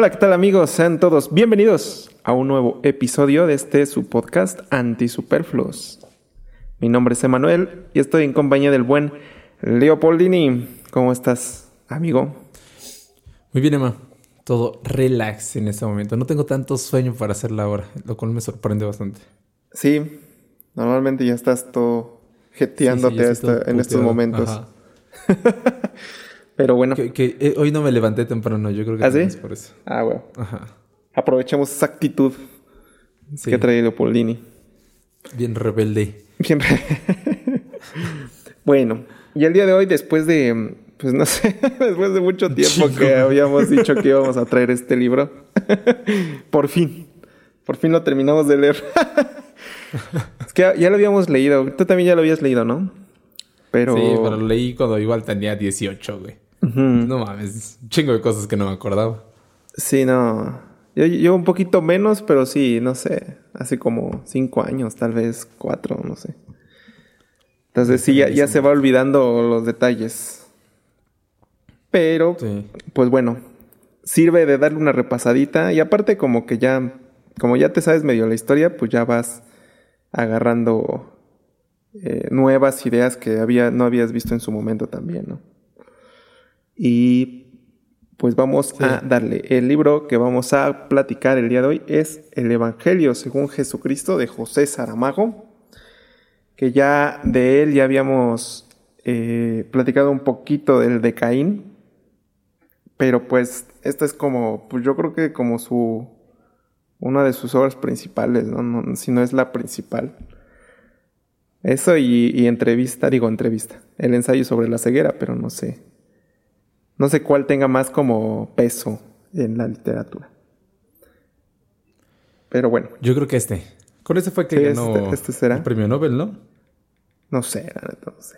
Hola, ¿qué tal amigos? Sean todos bienvenidos a un nuevo episodio de este su podcast Antisuperfluos. Mi nombre es Emanuel y estoy en compañía del buen Leopoldini. ¿Cómo estás, amigo? Muy bien, Emma. Todo relax en este momento. No tengo tanto sueño para hacerla ahora, lo cual me sorprende bastante. Sí, normalmente ya estás todo jeteándote en estos momentos. Pero bueno. Que, eh, hoy no me levanté temprano, yo creo que ¿Ah, es por eso. Ah, bueno. Ajá. Aprovechemos esa actitud que trae Leopoldini. Bien rebelde. Bien Bueno, y el día de hoy, después de, pues no sé, después de mucho tiempo que habíamos dicho que íbamos a traer este libro, por fin, por fin lo terminamos de leer. es que ya lo habíamos leído, tú también ya lo habías leído, ¿no? Pero... Sí, pero lo leí cuando igual tenía 18, güey. No mames, chingo de cosas que no me acordaba. Sí, no. Yo, yo un poquito menos, pero sí, no sé. Hace como cinco años, tal vez cuatro, no sé. Entonces sí, ya, se va olvidando los detalles. Pero, pues bueno, sirve de darle una repasadita. Y aparte como que ya, como ya te sabes medio la historia, pues ya vas agarrando eh, nuevas ideas que había, no habías visto en su momento también, ¿no? Y pues vamos a darle. El libro que vamos a platicar el día de hoy es El Evangelio según Jesucristo de José Saramago, que ya de él ya habíamos eh, platicado un poquito del de Caín, pero pues esta es como, pues yo creo que como su, una de sus obras principales, ¿no? si no es la principal. Eso y, y entrevista, digo entrevista, el ensayo sobre la ceguera, pero no sé no sé cuál tenga más como peso en la literatura. Pero bueno. Yo creo que este. Con ese fue que ganó este, este, será. el premio Nobel, ¿no? No sé, sé.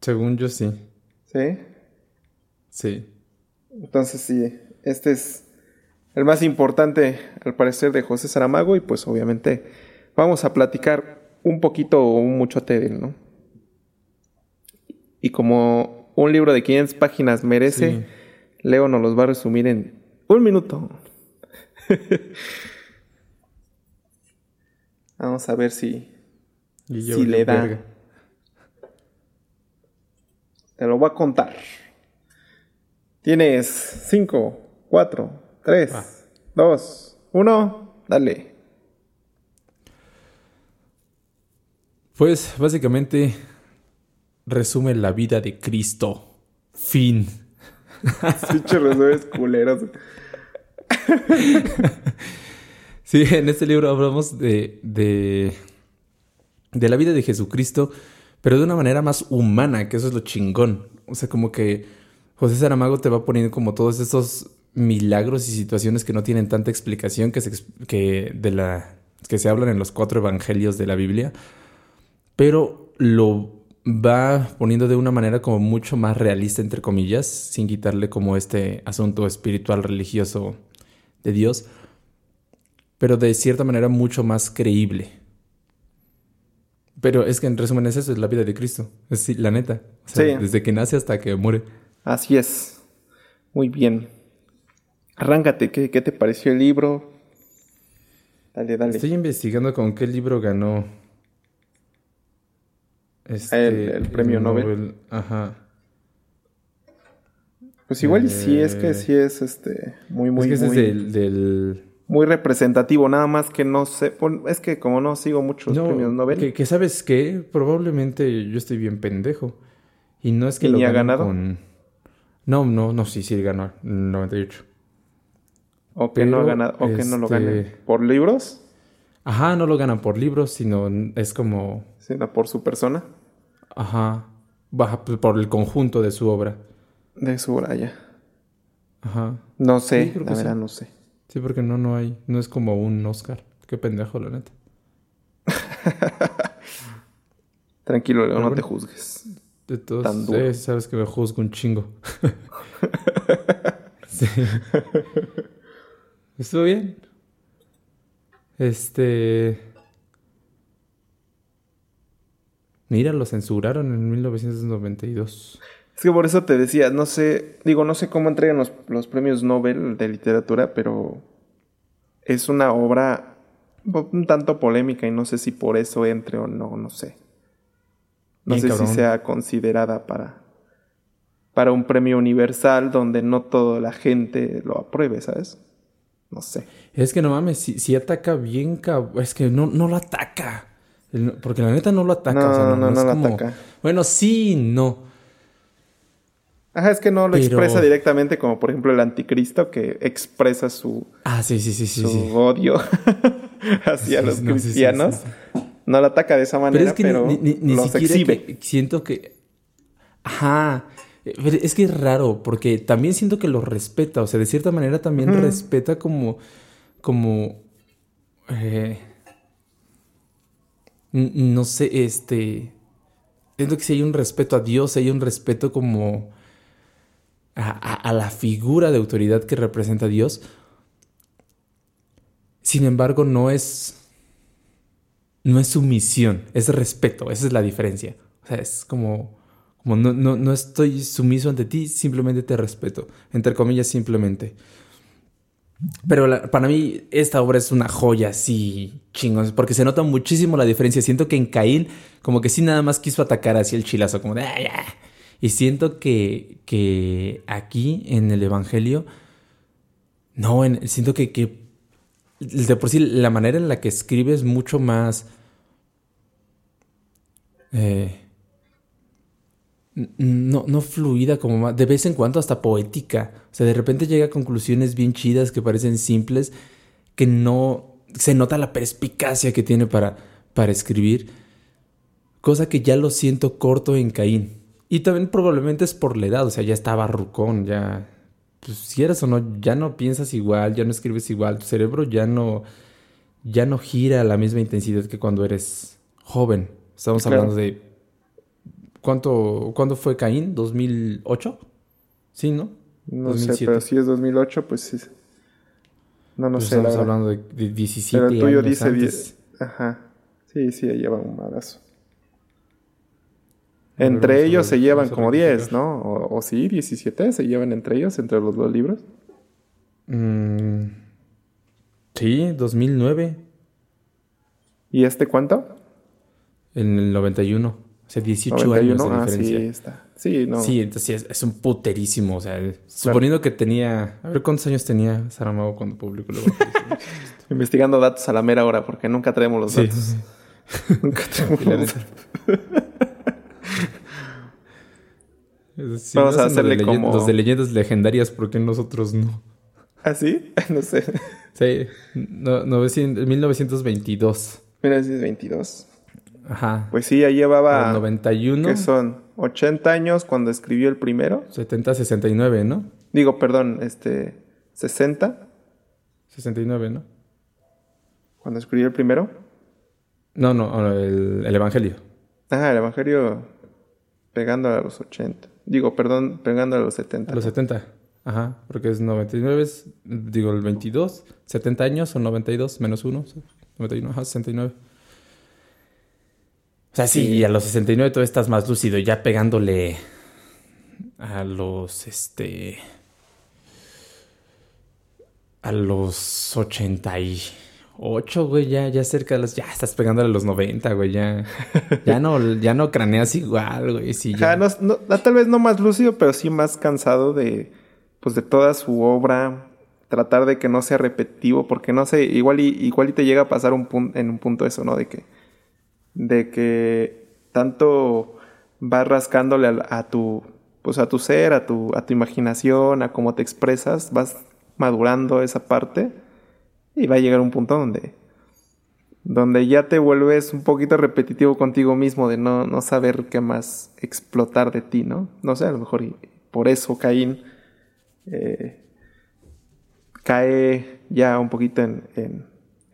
Según yo sí. ¿Sí? Sí. Entonces sí, este es el más importante al parecer de José Saramago y pues obviamente vamos a platicar un poquito o un mucho de él, ¿no? Y como un libro de 500 páginas merece, Leo nos los va a resumir en un minuto. Vamos a ver si, si le da. Te lo voy a contar. Tienes 5, 4, 3, 2, 1, dale. Pues básicamente resume la vida de Cristo. Fin. Pinche resúmenes culeros. sí, en este libro hablamos de, de, de la vida de Jesucristo, pero de una manera más humana, que eso es lo chingón. O sea, como que José Saramago te va poniendo como todos esos milagros y situaciones que no tienen tanta explicación que se, que de la, que se hablan en los cuatro evangelios de la Biblia, pero lo va poniendo de una manera como mucho más realista, entre comillas, sin quitarle como este asunto espiritual religioso de Dios, pero de cierta manera mucho más creíble. Pero es que en resumen es eso, es la vida de Cristo, es la neta, desde que nace hasta que muere. Así es, muy bien. Arráncate, ¿qué, qué te pareció el libro? Dale, dale. Estoy investigando con qué libro ganó este, el, premio Nobel. Ajá. Pues igual sí es que eh, sí es este muy muy es muy, del, muy representativo, nada más que no sé, es que como no sigo muchos premios Nobel. Que, sabes que probablemente yo estoy bien pendejo y no es que lo ni ha ganado. No, no, no, sí, sí ganó el 98. O que no ha ganado, o que no lo gane este por libros. Ajá, no lo ganan por libros, sino es como sino por su persona. Ajá. Baja por el conjunto de su obra. De su obra, ya. Ajá. No sé, la verdad no sé. Sí, porque no, no hay. No es como un Oscar. Qué pendejo, la neta. Tranquilo, Leo, no te juzgues. De todos, sí, sabes que me juzgo un chingo. sí. Estuvo bien. Este. Mira, lo censuraron en 1992. Es que por eso te decía, no sé, digo, no sé cómo entregan los, los premios Nobel de literatura, pero es una obra un tanto polémica y no sé si por eso entre o no, no sé. No sé si sea considerada para, para un premio universal donde no toda la gente lo apruebe, ¿sabes? No sé. Es que no mames, si, ataca bien, es que no, no lo ataca. Porque la neta no lo ataca. No, no, no, lo ataca. Bueno, sí, no. Ajá, es que no lo expresa directamente como por ejemplo el anticristo que expresa su, ah, sí, sí, sí, sí, su odio hacia los cristianos. No lo ataca de esa manera, pero, es que ni, los exhibe. siento que... Ajá. es que es raro, porque también siento que lo respeta. O sea, de cierta manera también respeta como... Como... Eh, no sé, este... Siento que si hay un respeto a Dios, hay un respeto como... a, la figura de autoridad que representa a Dios. Sin embargo, no es no es sumisión, es respeto, esa es la diferencia. O sea, es como, como no, no, estoy sumiso ante ti, simplemente te respeto, entre comillas, simplemente. Pero para mí esta obra es una joya, así chingón, porque se nota muchísimo la diferencia. Siento que en Caín como que sí nada más quiso atacar así el chilazo, como de... Y siento que, que aquí en el Evangelio, no, siento que, que de por sí la manera en la que escribe es mucho más... Eh, no, no fluida como más, de vez en cuando hasta poética. O sea, de repente llega a conclusiones bien chidas que parecen simples, que no se nota la perspicacia que tiene para, para escribir, cosa que ya lo siento corto en Caín. Y también probablemente es por la edad, o sea, ya estaba rucón, ya pues si eres o no, ya no piensas igual, ya no escribes igual, tu cerebro ya no, ya no gira a la misma intensidad que cuando eres joven. Estamos hablando de... ¿Cuánto, ¿Cuándo fue Caín? ¿2008? Sí, ¿no? No sé, pero si es 2008, pues sí. No, no pues sé. Estamos hablando de, 17 pero el tuyo dice 10. Ajá. Sí, sí, lleva un abrazo. Entre ellos se llevan como 10, ¿no? O, sí, 17 se llevan entre ellos, entre los dos libros. Mm, sí, 2009. ¿Y este cuánto? En el 91. Sea, 18 años de ah, diferencia. sí, está. Sí, no. Sí, entonces es, un puterísimo. O sea, suponiendo que tenía. A ver cuántos años tenía Saramago cuando publicó el Investigando datos a la mera hora, porque nunca traemos los datos. nunca traemos los datos. Vamos a hacerle como... Los de leyendas legendarias, ¿por qué nosotros no? ¿Ah, sí? no sé. Sí, no, 1922. 1922. Ajá. Pues sí, ya llevaba... 91. ¿Qué son? 80 años cuando escribió el primero. 70, 69, ¿no? Digo, perdón, este... 60. 69, ¿no? Cuando escribió el primero. No, no, el, el Evangelio. Ajá, el Evangelio pegando a los 80. Digo, perdón, pegando a los 70. A los 70. Ajá, porque es 99, digo, el 22, 70 años o 92, menos 1, 91, ajá, 69. O sea, sí, y a los 69 tú estás más lúcido, ya pegándole a los, este, a los 80 y 8, güey, ya, ya cerca de los. Ya estás pegándole a los 90, güey, ya. Ya no, ya no craneas igual, güey. Sí, ya. no, tal vez no más lúcido, pero sí más cansado de. Pues de toda su obra. Tratar de que no sea repetitivo, porque no sé, igual y, igual y te llega a pasar un punto, en un punto eso, ¿no? De que. De que tanto vas rascándole a, tu. Pues a tu ser, a tu, a tu imaginación, a cómo te expresas, vas madurando esa parte y va a llegar un punto donde, donde ya te vuelves un poquito repetitivo contigo mismo de no, no saber qué más explotar de ti, ¿no? No sé, a lo mejor por eso Caín eh, cae ya un poquito en, en,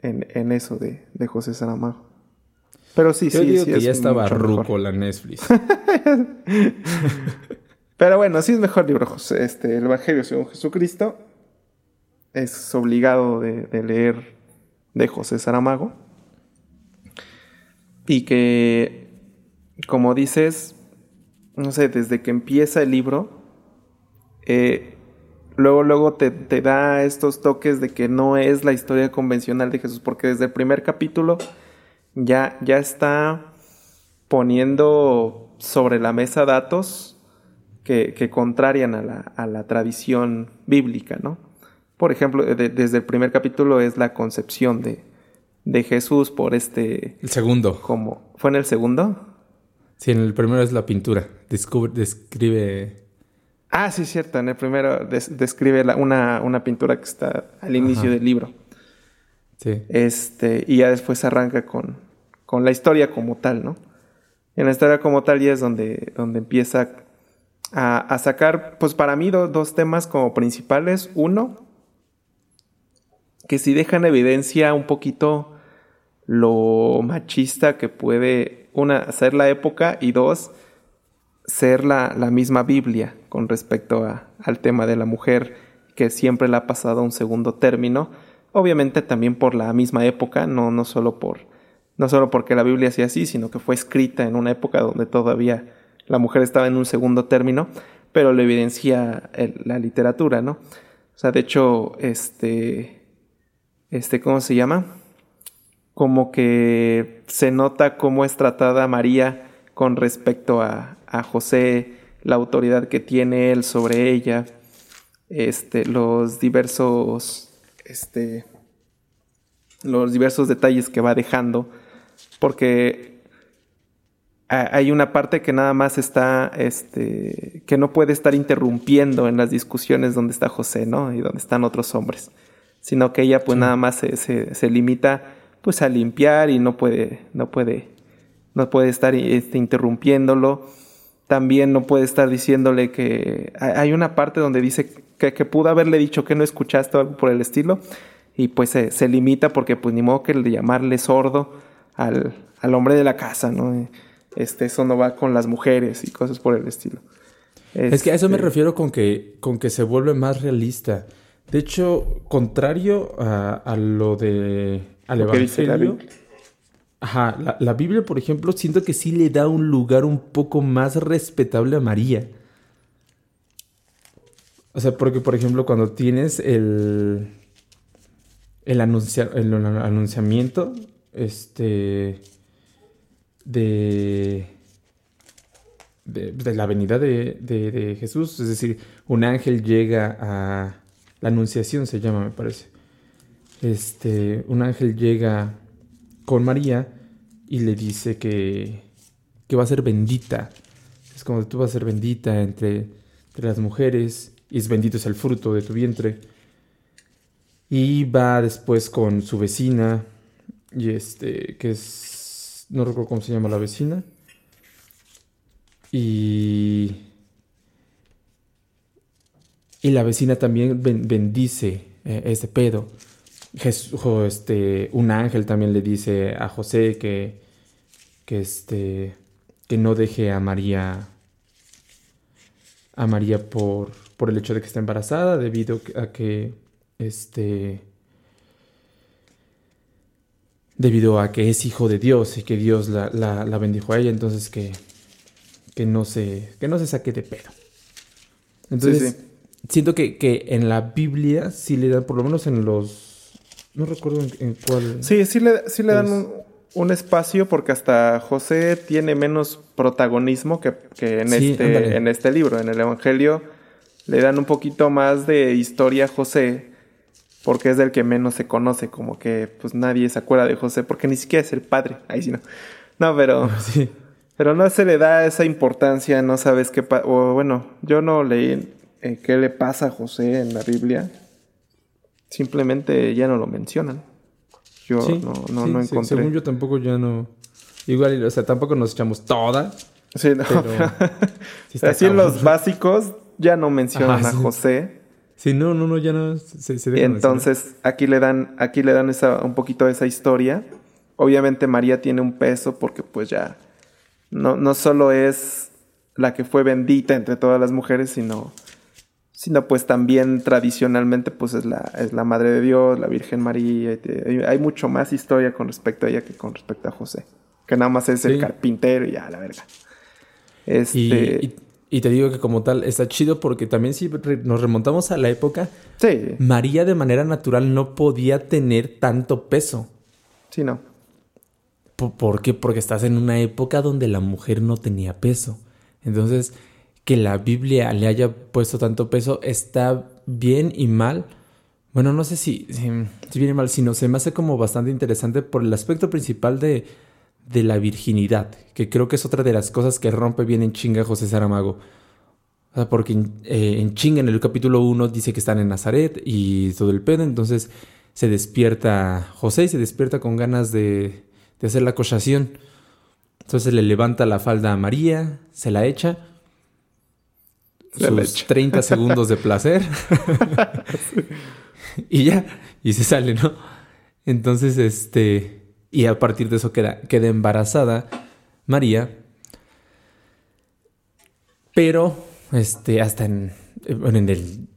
en, eso de, de, José Saramago. Pero sí, Yo sí, digo sí. Que ya estaba ruco la Netflix. Pero bueno, sí es mejor libro, José. Este, el Evangelio según Jesucristo es obligado de, leer de José Saramago. Y que, como dices, no sé, desde que empieza el libro, eh, luego, luego te, te, da estos toques de que no es la historia convencional de Jesús, porque desde el primer capítulo ya, ya está poniendo sobre la mesa datos que, que contrarian a la, a la, tradición bíblica, ¿no? Por ejemplo, desde el primer capítulo es la concepción de, de Jesús por este... El segundo. Como, ¿Fue en el segundo? Sí, en el primero es la pintura. describe... Ah, sí, cierto. En el primero describe una, una, pintura que está al inicio del libro. Este, y ya después arranca con, con la historia como tal, ¿no? En la historia como tal ya es donde, donde empieza a, a sacar, pues para mí, dos temas como principales. Uno, que si dejan evidencia un poquito lo machista que puede, una, ser la época y dos, ser la, la misma Biblia con respecto a, al tema de la mujer que siempre la ha pasado un segundo término, obviamente también por la misma época, no, no, solo por, no solo porque la Biblia sea así, sino que fue escrita en una época donde todavía la mujer estaba en un segundo término, pero lo evidencia la literatura, ¿no? O sea, de hecho, este, este, ¿cómo se llama? como que se nota cómo es tratada María con respecto a, a José, la autoridad que tiene él sobre ella, este, los diversos, este, los diversos detalles que va dejando, porque hay una parte que nada más está, este, que no puede estar interrumpiendo en las discusiones donde está José, ¿no? Y donde están otros hombres, sino que ella pues nada más se, se, se limita pues a limpiar y no puede, no puede, no puede estar este, interrumpiéndolo. También no puede estar diciéndole que hay una parte donde dice que, que pudo haberle dicho que no escuchaste o algo por el estilo y pues se, se, limita porque pues ni modo que le llamarle sordo al, al, hombre de la casa, ¿no? Este, eso no va con las mujeres y cosas por el estilo. Es que a eso me este refiero con que, con que se vuelve más realista. De hecho, contrario a, a lo de al Evangelio. Ajá, la, Biblia, por ejemplo, siento que sí le da un lugar un poco más respetable a María. O sea, porque, por ejemplo, cuando tienes el. El, el anunciamiento. Este. De. De, la venida de, de, Jesús. Es decir, un ángel llega a. La anunciación se llama, me parece este, un ángel llega con María y le dice que, que va a ser bendita. Es como tú vas a ser bendita entre, entre las mujeres y es bendito es el fruto de tu vientre. Y va después con su vecina y este, que es, no recuerdo cómo se llama la vecina. Y, y la vecina también bendice eh, ese pedo. Jesús, este, un ángel también le dice a José que, que, este, que no deje a María a María por, por el hecho de que está embarazada debido a que este debido a que es hijo de Dios y que Dios la, la, bendijo a ella, entonces que, que, no se, que no se saque de pedo. Entonces, siento que, que en la Biblia sí le dan, por lo menos en los no recuerdo en, cuál. Sí, sí le, sí le dan un, espacio porque hasta José tiene menos protagonismo que, en, este, en este libro. En el Evangelio le dan un poquito más de historia a José porque es del que menos se conoce. Como que pues nadie se acuerda de José porque ni siquiera es el padre. Ahí sí no. No, pero. Sí. Pero no se le da esa importancia, no sabes qué pasa. O bueno, yo no leí eh, qué le pasa a José en la Biblia. Simplemente ya no lo mencionan. Yo no, no, no encontré. según yo tampoco ya no. Igual, o sea, tampoco nos echamos toda. Sí, no. Así en los básicos ya no mencionan a José. Sí, no, no, no, ya no se, se Entonces, aquí le dan, aquí le dan esa, un poquito de esa historia. Obviamente María tiene un peso porque pues ya no, no solo es la que fue bendita entre todas las mujeres, sino sino pues también tradicionalmente pues es la, es la Madre de Dios, la Virgen María, hay, mucho más historia con respecto a ella que con respecto a José, que nada más es el carpintero y ya, la verga. Este... Y, te digo que como tal está chido porque también si nos remontamos a la época, sí. María de manera natural no podía tener tanto peso. Sí, no. ¿Por qué? Porque estás en una época donde la mujer no tenía peso. Entonces, que la Biblia le haya puesto tanto peso está bien y mal. Bueno, no sé si, si, si bien y mal, sino se me hace como bastante interesante por el aspecto principal de, de la virginidad, que creo que es otra de las cosas que rompe bien en chinga José Saramago. porque eh, en chinga, en el capítulo 1, dice que están en Nazaret y todo el pedo, entonces se despierta José y se despierta con ganas de, de hacer la cochación. Entonces le levanta la falda a María, se la echa. Sus 30 segundos de placer. Y ya, y se sale, ¿no? Entonces, este, y a partir de eso queda, queda embarazada María. Pero, este, hasta en, en, el,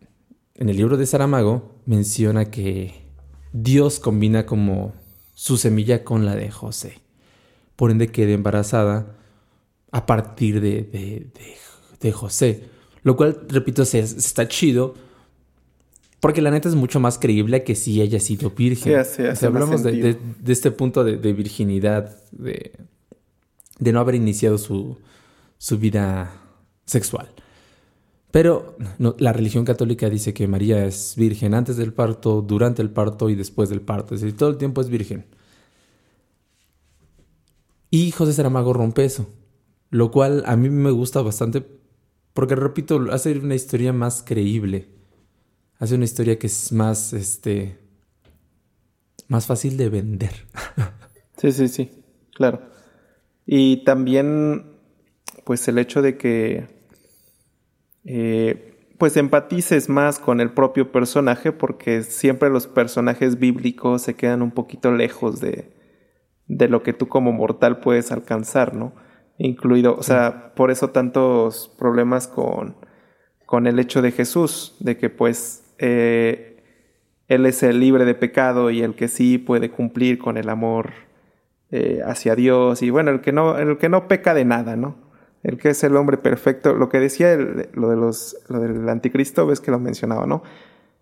en el libro de Saramago menciona que Dios combina como su semilla con la de José. Por ende queda embarazada a partir de, de, José. Lo cual, repito, está chido. Porque la neta es mucho más creíble que si ella ha sido virgen. Sí, sí, si hablamos de, este punto de, virginidad, de, no haber iniciado su, su vida sexual. Pero la religión católica dice que María es virgen antes del parto, durante el parto y después del parto. Es decir, todo el tiempo es virgen. Y José Saramago rompe eso. Lo cual a mí me gusta bastante porque, repito, hace una historia más creíble. Hace una historia que es más, este, más fácil de vender. sí, sí, sí, claro. Y también, pues el hecho de que eh, pues empatices más con el propio personaje porque siempre los personajes bíblicos se quedan un poquito lejos de, de lo que tú como mortal puedes alcanzar, ¿no? Incluido, o sea, por eso tantos problemas con, con el hecho de Jesús, de que pues eh, Él es el libre de pecado y el que sí puede cumplir con el amor eh, hacia Dios y bueno, el que no, el que no peca de nada, ¿no? el que es el hombre perfecto, lo que decía lo, de los, lo del anticristo, ves que lo mencionaba, ¿no?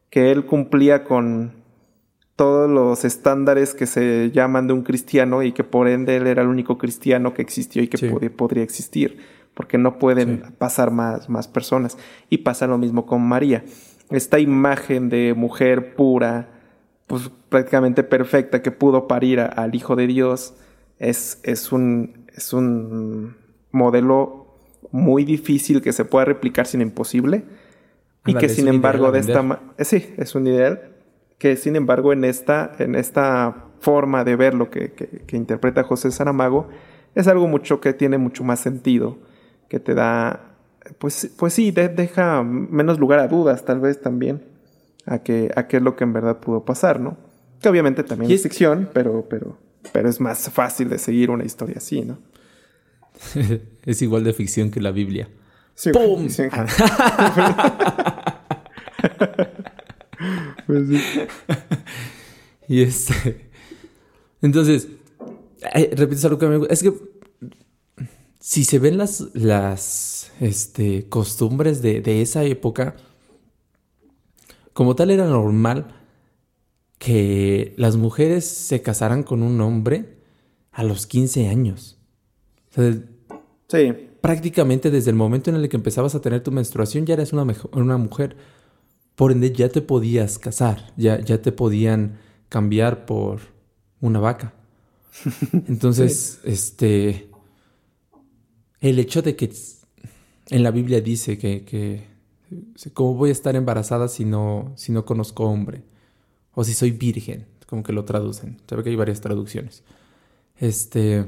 Que él cumplía con todos los estándares que se llaman de un cristiano y que por ende él era el único cristiano que existió y que podría existir, porque no pueden pasar más, más personas. Y pasa lo mismo con María. Esta imagen de mujer pura, pues prácticamente perfecta, que pudo parir al Hijo de Dios, es, es un... Es un modelo muy difícil que se pueda replicar sin imposible. Y que sin embargo de esta... Sí, es un ideal. Que sin embargo en esta, en esta forma de ver lo que, que, interpreta José Saramago es algo mucho que tiene mucho más sentido. Que te da... Pues, pues sí, deja menos lugar a dudas tal vez también. A, que, a qué es lo que en verdad pudo pasar, ¿no? Que obviamente también es ficción, pero, pero, pero es más fácil de seguir una historia así, ¿no? es igual de ficción que la Biblia. ¡Pum! pues sí. y este. Entonces, eh, repito algo que me Es que si se ven las, las este, costumbres de, de esa época, como tal era normal que las mujeres se casaran con un hombre a los 15 años. sí. Prácticamente desde el momento en el que empezabas a tener tu menstruación ya eres una, una mujer. Por ende ya te podías casar, ya, ya te podían cambiar por una vaca. Entonces, este, el hecho de que en la Biblia dice que, que ¿cómo voy a estar embarazada si no, si no conozco hombre? O si soy virgen, como que lo traducen. Sabe que hay varias traducciones. Este,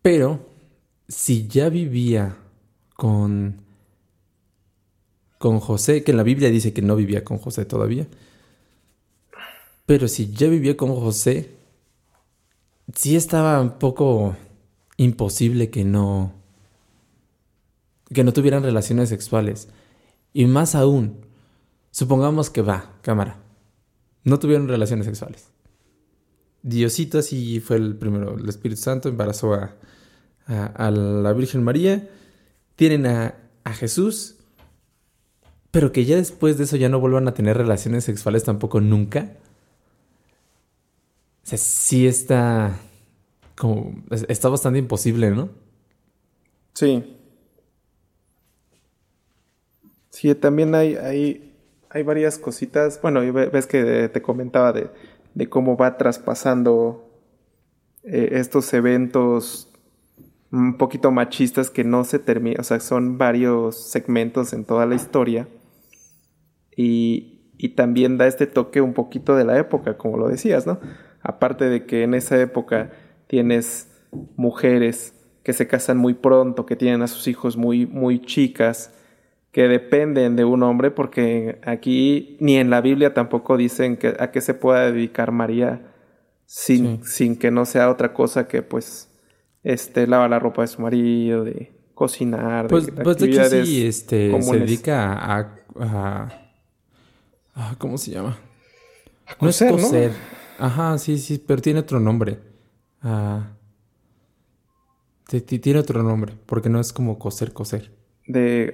Pero si ya vivía con, con José, que en la Biblia dice que no vivía con José todavía, pero si ya vivía con José, sí estaba un poco imposible que no que no tuvieran relaciones sexuales. Y más aún, supongamos que va, cámara, no tuvieron relaciones sexuales. Diosito así fue el primero, el Espíritu Santo embarazó a, a, la Virgen María, tienen a, a, Jesús, pero que ya después de eso ya no vuelvan a tener relaciones sexuales tampoco nunca. O sea, sí está como, está bastante imposible, ¿no? Sí. Sí, también hay, hay, hay varias cositas. Bueno, ves que te comentaba de, de cómo va traspasando eh, estos eventos un poquito machistas que no se terminan, o sea, son varios segmentos en toda la historia. Y, y, también da este toque un poquito de la época, como lo decías, ¿no? Aparte de que en esa época tienes mujeres que se casan muy pronto, que tienen a sus hijos muy, muy chicas, que dependen de un hombre, porque aquí ni en la Biblia tampoco dicen que, a qué se pueda dedicar María sin, sin que no sea otra cosa que pues este lavar la ropa de su marido, de cocinar, pues, de, pues de hecho sí, este, se dedica a, a, ¿cómo se llama? no es coser. Ajá, sí, sí, pero tiene otro nombre. Ah, tiene otro nombre, porque no es como coser, coser. De,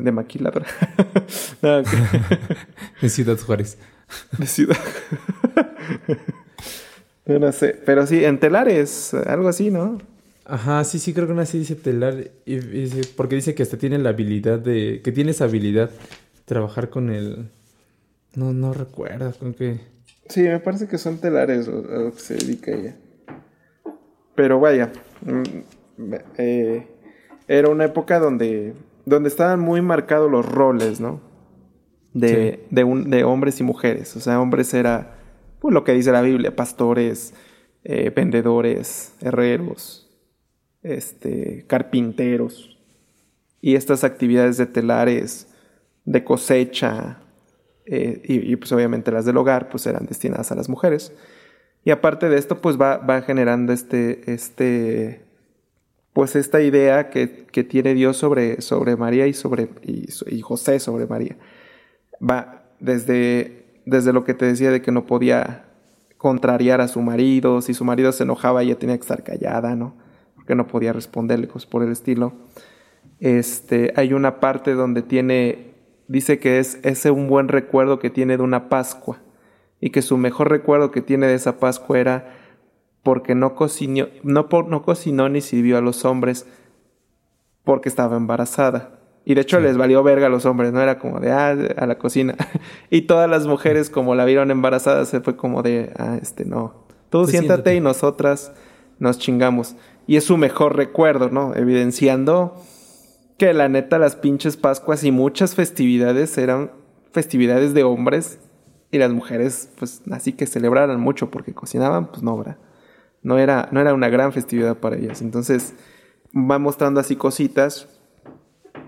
de maquiladora. de Ciudad Juárez. De Ciudad. no sé, pero sí, en telares, algo así, ¿no? Ajá, sí, sí, creo que una sí dice telar, y, porque dice que hasta tiene la habilidad de, que tiene esa habilidad de trabajar con el, no, no recuerdo, con qué. Sí, me parece que son telares o, lo que se dedica ella. Pero vaya, mm, eh, era una época donde donde estaban muy marcados los roles, ¿no? De, de, un, de hombres y mujeres. O sea, hombres era, pues lo que dice la Biblia, pastores, eh, vendedores, herreros, este, carpinteros. Y estas actividades de telares, de cosecha, eh, y, pues obviamente las del hogar, pues eran destinadas a las mujeres. Y aparte de esto, pues va, va generando este, este pues esta idea que, tiene Dios sobre, sobre María y, sobre, y, José sobre María. Va desde, desde lo que te decía de que no podía contrariar a su marido, si su marido se enojaba ella tenía que estar callada, ¿no? Porque no podía responderle, pues por el estilo. Este, hay una parte donde tiene, dice que es ese un buen recuerdo que tiene de una Pascua y que su mejor recuerdo que tiene de esa Pascua era porque no cocinó, no, no cocinó ni sirvió a los hombres porque estaba embarazada. Y de hecho les valió verga a los hombres, no era como de, ah, a la cocina. y todas las mujeres como la vieron embarazada se fue como de, ah, este no. Tú siéntate, y nosotras nos chingamos. Y es su mejor recuerdo, ¿no? Evidenciando que la neta las pinches Pascuas y muchas festividades eran festividades de hombres y las mujeres pues así que celebraran mucho porque cocinaban, pues no. No era, no era una gran festividad para ellas. Entonces va mostrando así cositas.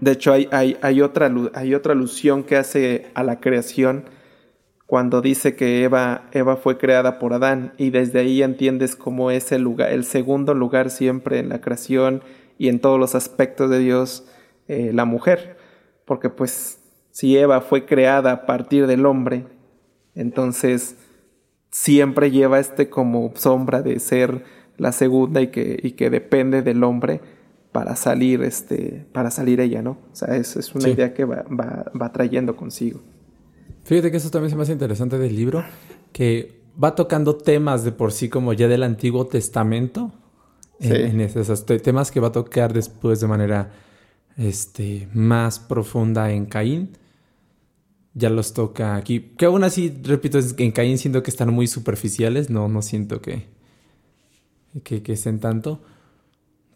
De hecho, hay, hay, otra, hay otra alusión que hace a la creación cuando dice que Eva, Eva fue creada por Adán y desde ahí entiendes cómo es el lugar, el segundo lugar siempre en la creación y en todos los aspectos de Dios, eh, la mujer. Porque pues si Eva fue creada a partir del hombre, entonces siempre lleva este como sombra de ser la segunda y que, y que depende del hombre para salir, este, para salir ella, ¿no? O sea, es, es una idea que va, va, va, trayendo consigo. Fíjate que eso también se me hace interesante del libro, que va tocando temas de por sí como ya del Antiguo Testamento, en, esos temas que va a tocar después de manera este, más profunda en Caín ya los toca aquí. Que aún así, repito, en Caín siento que están muy superficiales. No, no siento que, que, que estén tanto.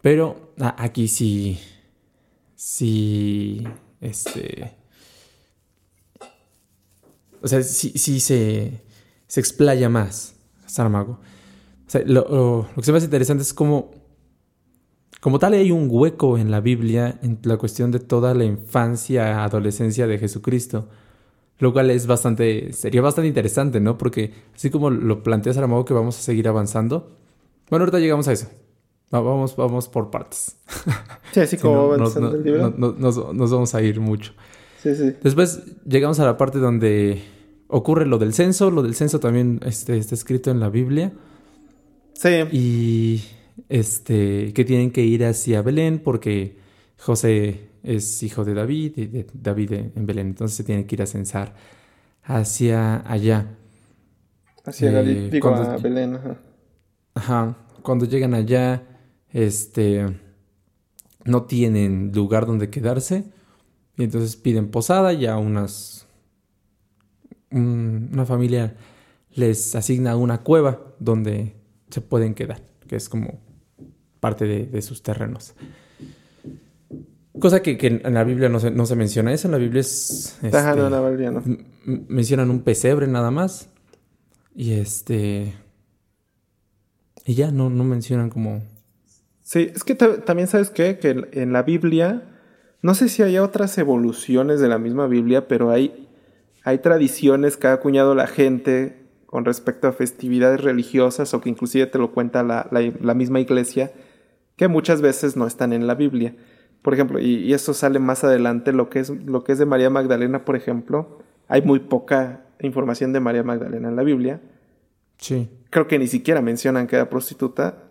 Pero aquí sí. Sí. Este. O sea, sí, sí se, se explaya más Saramago. O sea, lo, lo, que se me hace interesante es como. Como tal, hay un hueco en la Biblia en la cuestión de toda la infancia, adolescencia de Jesucristo. Lo cual es bastante, sería bastante interesante, ¿no? Porque así como lo planteas Saramago que vamos a seguir avanzando. Bueno, ahorita llegamos a eso. Vamos, vamos por partes. Sí, así como nos, nos, vamos a ir mucho. Sí, sí. Después llegamos a la parte donde ocurre lo del censo. Lo del censo también este, está escrito en la Biblia. Sí. Y este, que tienen que ir hacia Belén porque José es hijo de David y de David en Belén. Entonces se tienen que ir a censar hacia allá. Hacia eh, Belén, ajá. Ajá. Cuando llegan allá, este, no tienen lugar donde quedarse y entonces piden posada y a unas, una familia les asigna una cueva donde se pueden quedar, que es como parte de, sus terrenos. Cosa que, en la Biblia no se, no se, menciona eso, en la Biblia es... Este, la Biblia no. Mencionan un pesebre nada más. Y este... Y ya, no, no mencionan como... Sí, es que también sabes qué, que en la Biblia, no sé si hay otras evoluciones de la misma Biblia, pero hay, hay tradiciones que ha acuñado la gente con respecto a festividades religiosas o que inclusive te lo cuenta la, la, misma iglesia, que muchas veces no están en la Biblia. Por ejemplo, y, eso sale más adelante, lo que, es, lo que es de María Magdalena, por ejemplo, hay muy poca información de María Magdalena en la Biblia. Sí. Creo que ni siquiera mencionan que era prostituta.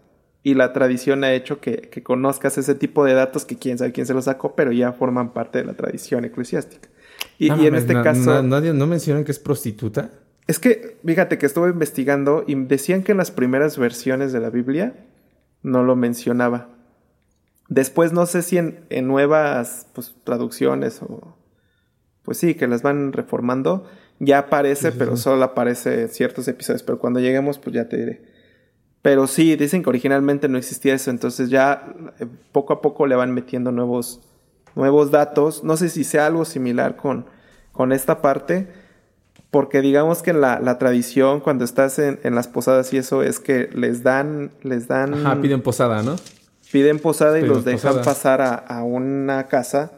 Y la tradición ha hecho que, que conozcas ese tipo de datos que quién sabe quién se los sacó, pero ya forman parte de la tradición eclesiástica. Y, en este caso. ¿Nadie no mencionan que es prostituta? Es que, fíjate que estuve investigando y decían que en las primeras versiones de la Biblia no lo mencionaba. Después no sé si en, nuevas pues, traducciones o... Pues sí, que las van reformando. Ya aparece, pero solo aparece ciertos episodios. Pero cuando lleguemos, pues ya te diré. Pero sí, dicen que originalmente no existía eso. Entonces ya eh, poco a poco le van metiendo nuevos, nuevos datos. No sé si sea algo similar con, con esta parte porque digamos que la, la tradición cuando estás en, en, las posadas y eso es que les dan, les dan... Ajá, piden posada, ¿no? Piden posada y los dejan pasar a, a, una casa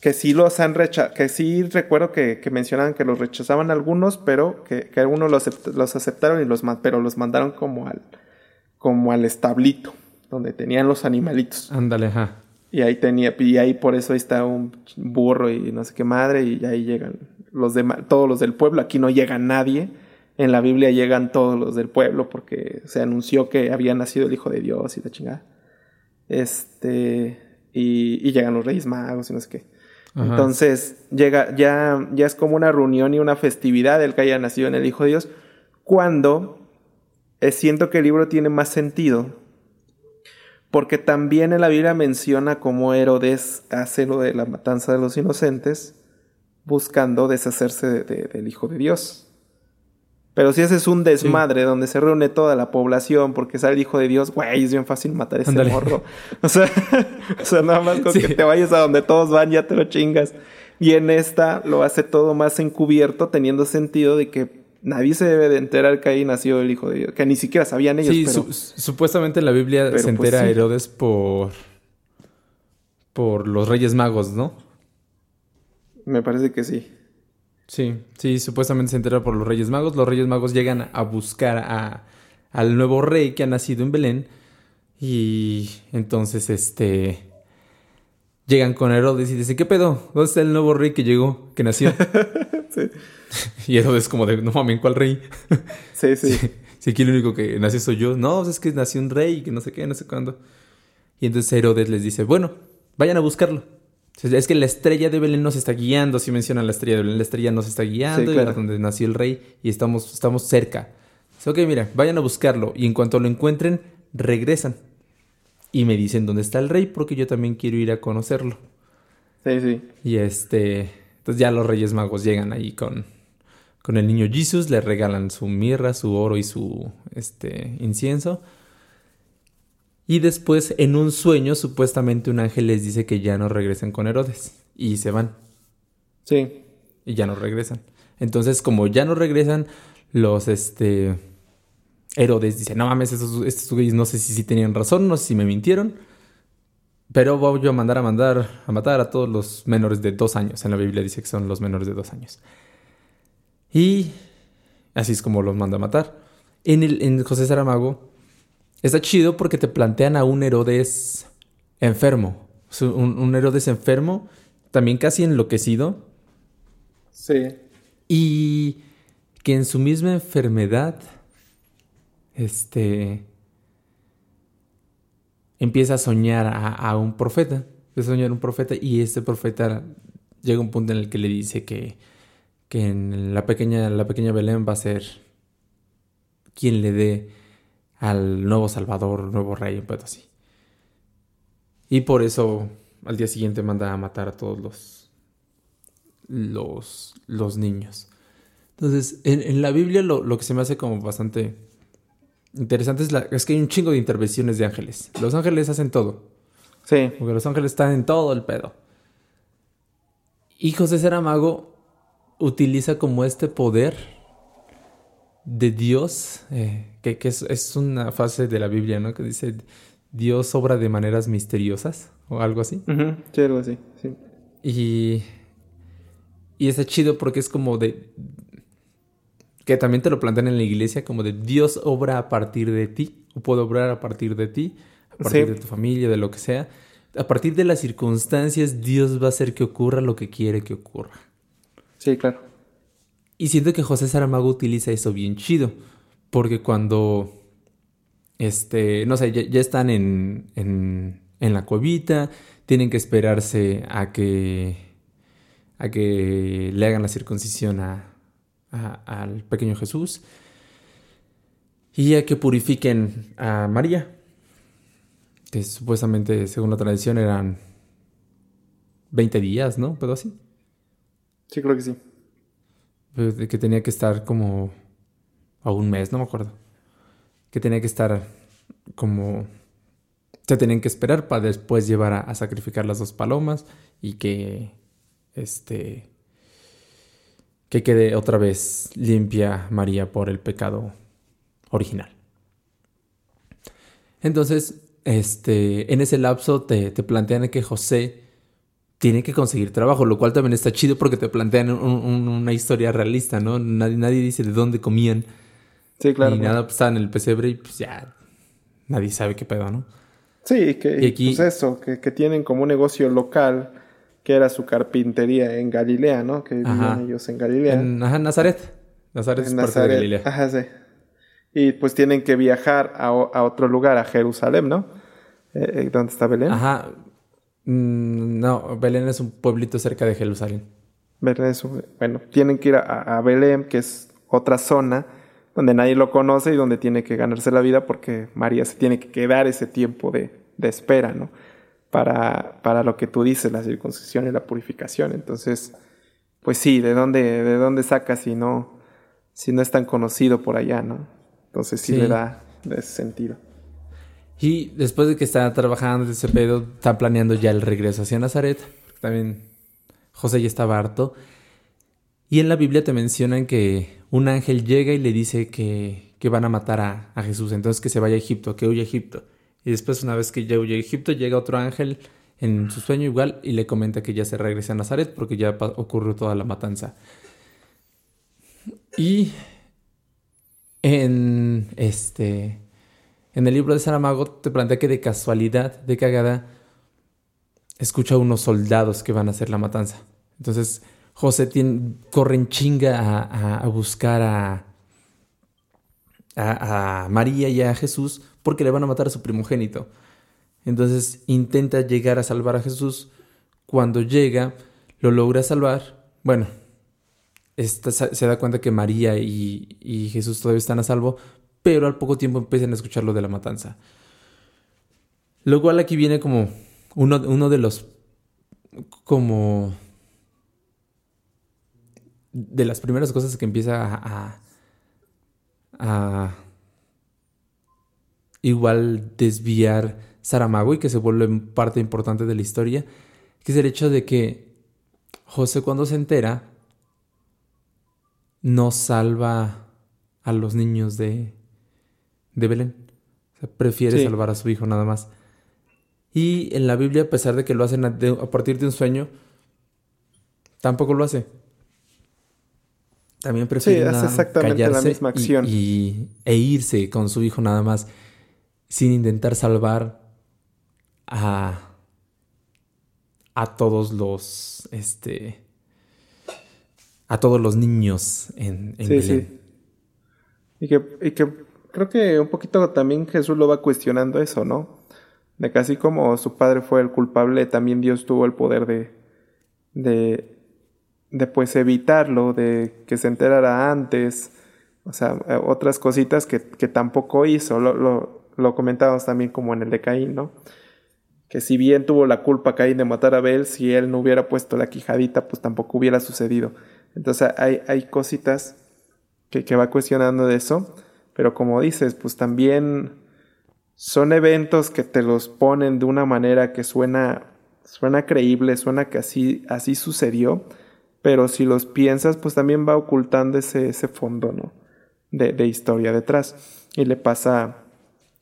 que sí los han rechazado, que sí recuerdo que, que, mencionaban que los rechazaban algunos, pero que, que algunos los, los, aceptaron y los, pero los mandaron como al, como al establito, donde tenían los animalitos. Ándale, ajá. Y ahí tenía, y ahí por eso ahí está un burro y no sé qué madre, y ahí llegan los todos los del pueblo, aquí no llega nadie. En la Biblia llegan todos los del pueblo porque se anunció que había nacido el Hijo de Dios y la chingada. Este, y, llegan los Reyes Magos y no sé qué. Entonces, llega, ya, ya es como una reunión y una festividad el que haya nacido en el Hijo de Dios, cuando eh, siento que el libro tiene más sentido. Porque también en la Biblia menciona cómo Herodes hace lo de la matanza de los inocentes buscando deshacerse del Hijo de Dios. Pero si ese es un desmadre donde se reúne toda la población porque sale el Hijo de Dios, güey, es bien fácil matar a ese morro. O sea, o sea, nada más con que te vayas a donde todos van ya te lo chingas. Y en esta lo hace todo más encubierto, teniendo sentido de que nadie se debe de enterar que ahí nació el Hijo de Dios. Que ni siquiera sabían ellos. Sí, supuestamente en la Biblia se pues entera Herodes por... por los Reyes Magos, ¿no? Me parece que sí. Sí, sí, supuestamente se entera por los Reyes Magos. Los Reyes Magos llegan a buscar a, al nuevo rey que ha nacido en Belén. Y entonces, este. Llegan con Herodes y dicen: ¿Qué pedo? ¿Dónde está el nuevo rey que llegó, que nació? sí. Y Herodes, como de: No mames, ¿cuál rey? sí, sí. Si aquí el único que nació soy yo. No, es que nació un rey, que no sé qué, no sé cuándo. Y entonces Herodes les dice: Bueno, vayan a buscarlo. Es que la estrella de Belén nos está guiando, si mencionan la estrella de Belén, la estrella nos está guiando y es donde nació el rey y estamos, estamos cerca. ok, mira, vayan a buscarlo y en cuanto lo encuentren, regresan. Y me dicen dónde está el rey porque yo también quiero ir a conocerlo. Sí, sí. Y este, entonces ya los reyes magos llegan ahí con, con el niño Jesús, le regalan su mirra, su oro y su este, incienso. Y después, en un sueño, supuestamente un ángel les dice que ya no regresen con Herodes. Y se van. Sí. Y ya no regresan. Entonces, como ya no regresan, los este. Herodes dice: No mames, estos, estos güeyes no sé si, si tenían razón, no sé si me mintieron. Pero voy a mandar a mandar a matar a todos los menores de dos años. En la Biblia dice que son los menores de dos años. Y así es como los manda a matar. En, el, en José Saramago Está chido porque te plantean a un Herodes enfermo. Un, Herodes enfermo, también casi enloquecido. Sí. Y que en su misma enfermedad este, empieza a soñar a, un profeta, empieza a soñar un profeta y este profeta llega a un punto en el que le dice que, que en la pequeña, la pequeña Belén va a ser quien le dé al nuevo Salvador, nuevo rey, un pedo así. Y por eso al día siguiente manda a matar a todos los, los, los niños. Entonces, en, la Biblia lo, lo, que se me hace como bastante interesante es, la, es que hay un chingo de intervenciones de ángeles. Los ángeles hacen todo. Sí. Porque los ángeles están en todo el pedo. Y José Saramago utiliza como este poder de Dios, eh, que, que es, una fase de la Biblia, ¿no? Que dice, Dios obra de maneras misteriosas, o algo así. Sí, algo así, sí. Y, y está chido porque es como de, que también te lo plantean en la iglesia como de Dios obra a partir de ti, o puedo obrar a partir de ti, a partir de tu familia, de lo que sea. A partir de las circunstancias, Dios va a hacer que ocurra lo que quiere que ocurra. Sí, claro. Y siento que José Saramago utiliza eso bien chido, porque cuando, este, no sé, ya, están en, en, en la cuevita, tienen que esperarse a que, a que le hagan la circuncisión a, al pequeño Jesús y a que purifiquen a María, que supuestamente, según la tradición, eran 20 días, ¿no? ¿Pero así? Sí, creo que sí. Pues, que tenía que estar como a un mes, no me acuerdo. Que tenía que estar como... Se tenían que esperar para después llevar a, a sacrificar las dos palomas y que este que quede otra vez limpia María por el pecado original. Entonces, este, en ese lapso te, plantean que José tiene que conseguir trabajo, lo cual también está chido porque te plantean una historia realista, ¿no? Nadie, nadie, dice de dónde comían. Sí, claro. Y nada, pues está en el pesebre y pues ya nadie sabe qué pedo, ¿no? Sí, que y aquí, pues eso, que, que, tienen como un negocio local que era su carpintería en Galilea, ¿no? Que vivían ellos en Galilea. En, ajá, Nazaret. Nazaret es parte de Galilea. Ajá, sí. Y pues tienen que viajar a, otro lugar, a Jerusalén, ¿no? Eh, eh, ¿Dónde está Belén? Ajá. Mm, no, Belén es un pueblito cerca de Jerusalén. Belén es bueno, tienen que ir a, Belén, que es otra zona donde nadie lo conoce y donde tiene que ganarse la vida porque María se tiene que quedar ese tiempo de, de espera, ¿no? Para, para lo que tú dices, la circuncisión y la purificación. Entonces, pues sí, ¿de dónde, de dónde sacas si no, si no es tan conocido por allá, no? Entonces sí, le da ese sentido. Y después de que está trabajando ese pedo, está planeando ya el regreso hacia Nazaret. También José ya estaba harto. Y en la Biblia te mencionan que un ángel llega y le dice que, que van a matar a, a, Jesús. Entonces que se vaya a Egipto, que huya a Egipto. Y después, una vez que ya huye a Egipto, llega otro ángel en su sueño igual y le comenta que ya se regresa a Nazaret porque ya ocurrió toda la matanza. Y en este en el libro de Saramago te plantea que de casualidad, de cagada, escucha a unos soldados que van a hacer la matanza. Entonces José tiene, corre en chinga a, buscar a, a, a María y a Jesús porque le van a matar a su primogénito. Entonces intenta llegar a salvar a Jesús. Cuando llega, lo logra salvar. Bueno, se da cuenta que María y, Jesús todavía están a salvo, pero al poco tiempo empiezan a escuchar lo de la matanza. Lo cual aquí viene como uno, de los... como... de las primeras cosas que empieza a, a igual desviar Saramago y que se vuelve parte importante de la historia, que es el hecho de que José cuando se entera no salva a los niños de, de Belén. prefiere salvar a su hijo nada más. Y en la Biblia, a pesar de que lo hacen a, partir de un sueño, tampoco lo hace. También prefiere sí, exactamente la misma acción. y, e irse con su hijo nada más sin intentar salvar a, a todos los, este, a todos los niños en, en sí, Sí. Y que, y que creo que un poquito también Jesús lo va cuestionando eso, ¿no? De casi como su padre fue el culpable, también Dios tuvo el poder de, de, de pues evitarlo, de que se enterara antes, o sea, otras cositas que, que tampoco hizo, lo, lo, lo, comentábamos también como en el de Caín, ¿no? Que si bien tuvo la culpa Caín de matar a Abel, si él no hubiera puesto la quijadita, pues tampoco hubiera sucedido. Entonces hay, hay cositas que, que va cuestionando de eso, pero como dices, pues también son eventos que te los ponen de una manera que suena, suena creíble, suena que así, así sucedió, pero si los piensas, pues también va ocultando ese, ese fondo, ¿no? De, de, historia detrás. Y le pasa,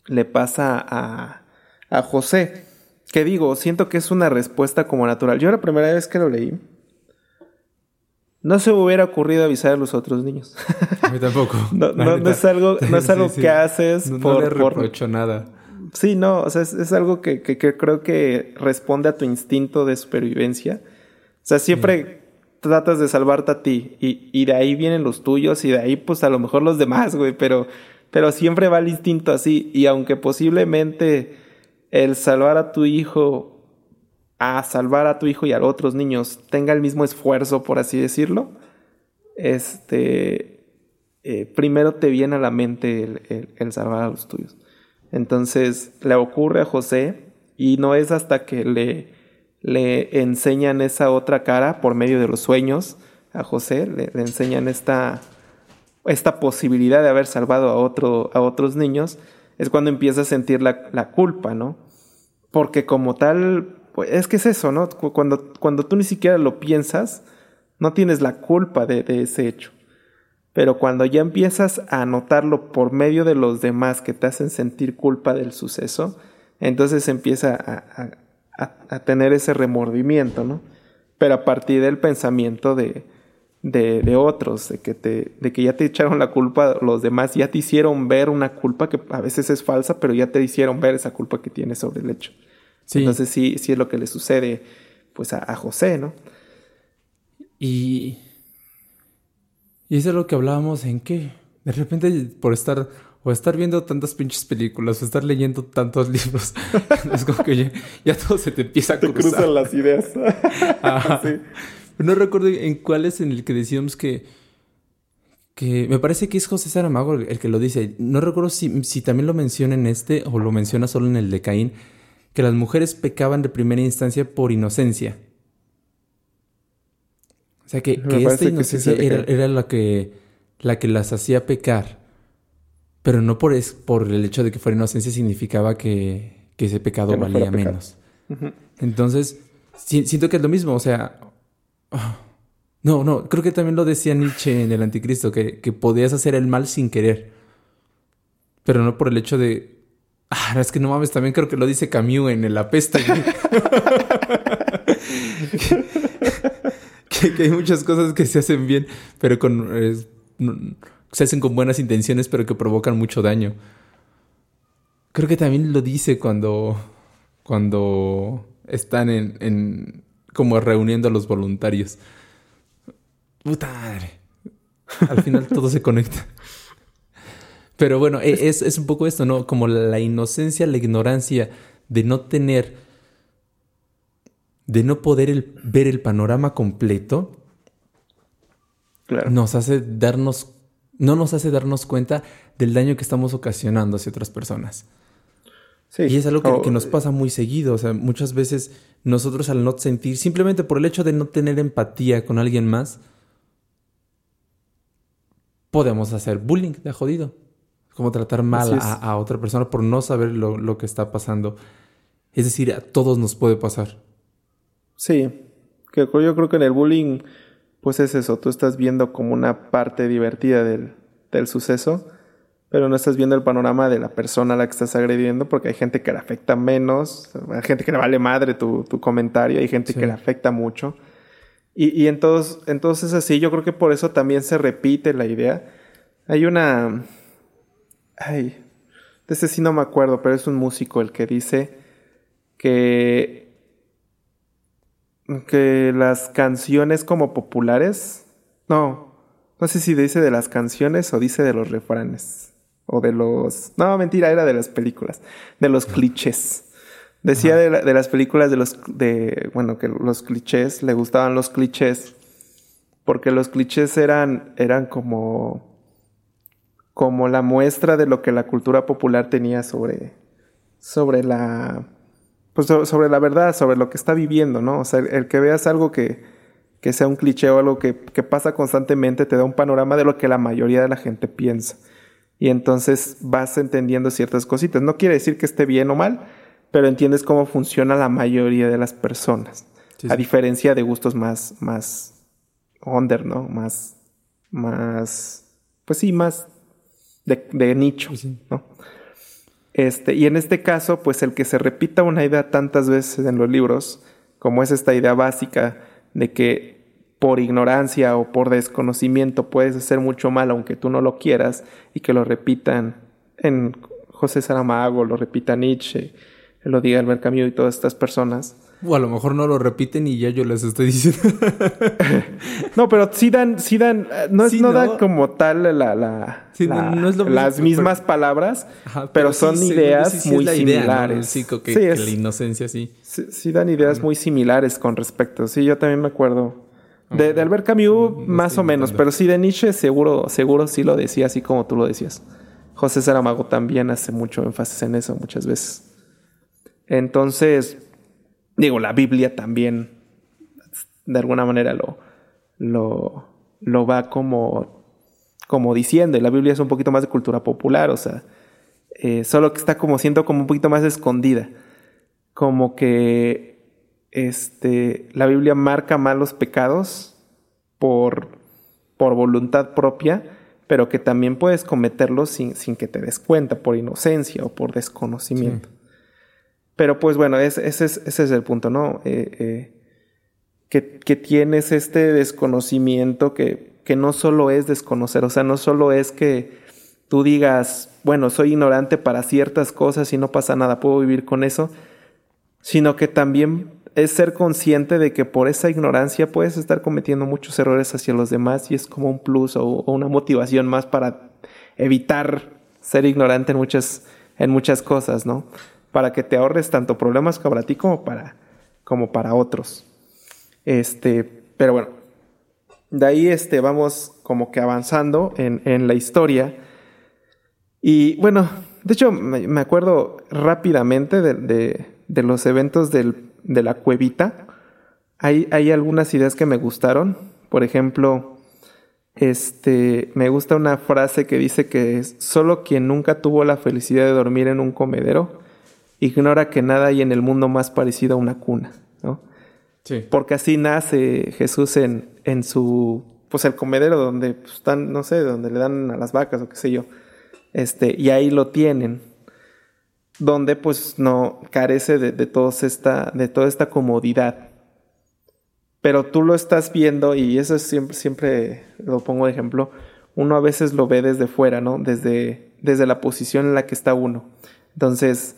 le pasa a, a José, que digo, siento que es una respuesta como natural. Yo la primera vez que lo leí, no se me hubiera ocurrido avisar a los otros niños. A mí tampoco. no, no, no, es algo, no es algo sí, sí. que haces no, por... No le reprocho nada. Sí, no, o sea, es, es algo que, que, que, creo que responde a tu instinto de supervivencia. O sea, siempre mm. tratas de salvarte a ti y, y, de ahí vienen los tuyos y de ahí pues a lo mejor los demás, güey, pero, pero siempre va el instinto así y aunque posiblemente el salvar a tu hijo a salvar a tu hijo y a otros niños tenga el mismo esfuerzo, por así decirlo, este, eh, primero te viene a la mente el, el, salvar a los tuyos. Entonces le ocurre a José y no es hasta que le, le enseñan esa otra cara por medio de los sueños a José, le enseñan esta, esta posibilidad de haber salvado a, otro, a otros niños, es cuando empieza a sentir la, la culpa, ¿no? Porque como tal, pues es que es eso, ¿no? Cuando, cuando tú ni siquiera lo piensas, no tienes la culpa de, de, ese hecho. Pero cuando ya empiezas a notarlo por medio de los demás que te hacen sentir culpa del suceso, entonces empieza a, a, a tener ese remordimiento, ¿no? Pero a partir del pensamiento de, de, de, otros, de que, te, de que ya te echaron la culpa, los demás ya te hicieron ver una culpa que a veces es falsa, pero ya te hicieron ver esa culpa que tienes sobre el hecho. Sí. Entonces sí, sí es lo que le sucede pues a, a José, ¿no? Y, y eso es lo que hablábamos en que de repente por estar o estar viendo tantas pinches películas o estar leyendo tantos libros, es como que ya, ya, todo se te empieza a cruzar. Te cruzan las ideas. sí. No recuerdo en cuál es en el que decíamos que que me parece que es José Saramago el, el que lo dice. No recuerdo si, si, también lo menciona en este o lo menciona solo en el de Caín, que las mujeres pecaban de primera instancia por inocencia. O sea, que, que esta inocencia que sí era, era, la, que, la que las hacía pecar. Pero no por, es, por el hecho de que fuera inocencia significaba que, que ese pecado que no valía menos. Uh -huh. Entonces, si, siento que es lo mismo. O sea, no, no, creo que también lo decía Nietzsche en el Anticristo, que, que podías hacer el mal sin querer. Pero no por el hecho de Ah, es que no mames, también creo que lo dice Camus en El Apesta. que, que, hay muchas cosas que se hacen bien, pero con. Se hacen con buenas intenciones, pero que provocan mucho daño. Creo que también lo dice cuando. Cuando están en. en como reuniendo a los voluntarios. Puta madre. Al final todo se conecta. Pero bueno, e, es, es un poco esto, ¿no? Como la inocencia, la ignorancia de no tener, de no poder el, ver el panorama completo, claro. nos hace darnos, no nos hace darnos cuenta del daño que estamos ocasionando hacia otras personas. Sí. Y es algo que, oh, que, nos pasa muy seguido. O sea, muchas veces nosotros al no sentir, simplemente por el hecho de no tener empatía con alguien más, podemos hacer bullying de jodido como tratar mal a, a, otra persona por no saber lo, lo, que está pasando. Es decir, a todos nos puede pasar. Sí, que yo creo que en el bullying, pues es eso, tú estás viendo como una parte divertida del, del suceso, pero no estás viendo el panorama de la persona a la que estás agrediendo, porque hay gente que le afecta menos, hay gente que le vale madre tu, tu comentario, hay gente sí. que le afecta mucho. Y, y entonces, entonces así, yo creo que por eso también se repite la idea. Hay una, Ay, de ese sí no me acuerdo, pero es un músico el que dice que. que las canciones como populares. No, no sé si dice de las canciones o dice de los refranes. O de los... No, mentira, era de las películas, de los clichés. Decía de, de, las películas de los... de Bueno, que los clichés, le gustaban los clichés, porque los clichés eran, eran como... como la muestra de lo que la cultura popular tenía sobre... sobre la... Pues sobre la verdad, sobre lo que está viviendo, ¿no? O sea, el que veas algo que, que sea un cliché o algo que, que pasa constantemente te da un panorama de lo que la mayoría de la gente piensa y entonces vas entendiendo ciertas cositas. No quiere decir que esté bien o mal, pero entiendes cómo funciona la mayoría de las personas. A diferencia de gustos más, más under, ¿no? Más, más, pues sí, más de, de nicho, ¿no? Este, y en este caso, pues el que se repita una idea tantas veces en los libros, como es esta idea básica de que por ignorancia o por desconocimiento puedes hacer mucho mal aunque tú no lo quieras y que lo repitan en José Saramago, lo repita Nietzsche, lo diga Albert Camus y todas estas personas. O a lo mejor no lo repiten y ya yo les estoy diciendo. no, pero sí dan, sí dan, no, es, no, dan como tal la, la, las mismas palabras, pero, son ideas muy similares. Sí, que, la inocencia sí. sí. dan ideas muy similares con respecto. Sí, yo también me acuerdo de, Albert Camus, más o menos, pero sí de Nietzsche, seguro, seguro sí lo decía así como tú lo decías. José Saramago también hace mucho énfasis en eso muchas veces. Entonces, digo, la Biblia también, de alguna manera, lo, lo, lo va como, como diciendo. Y la Biblia es un poquito más de cultura popular, o sea, eh, solo que está como siendo como un poquito más escondida. Como que este, la Biblia marca malos pecados por, por voluntad propia, pero que también puedes cometerlos sin, sin, que te des cuenta, por inocencia o por desconocimiento. Pero pues bueno, ese, es, ese, es, el punto, ¿no? Eh, eh, que, que, tienes este desconocimiento que, que no solo es desconocer, o sea, no solo es que tú digas, bueno, soy ignorante para ciertas cosas y no pasa nada, puedo vivir con eso, sino que también es ser consciente de que por esa ignorancia puedes estar cometiendo muchos errores hacia los demás y es como un plus o, una motivación más para evitar ser ignorante en muchas, en muchas cosas, ¿no? Para que te ahorres tanto problemas para ti como para, como para otros. Este, pero bueno, de ahí este, vamos como que avanzando en, en la historia. Y bueno, de hecho me, acuerdo rápidamente de, de los eventos del de la cuevita, hay, hay algunas ideas que me gustaron. Por ejemplo, este, me gusta una frase que dice que es, solo quien nunca tuvo la felicidad de dormir en un comedero ignora que nada hay en el mundo más parecido a una cuna, ¿no? Sí. Porque así nace Jesús en, en su, pues el comedero donde pues, están, no sé, donde le dan a las vacas o qué sé yo. Este, y ahí lo tienen donde pues no carece de, de, esta, de toda esta comodidad. Pero tú lo estás viendo y eso es siempre, siempre lo pongo de ejemplo, uno a veces lo ve desde fuera, ¿no? Desde, desde la posición en la que está uno. Entonces,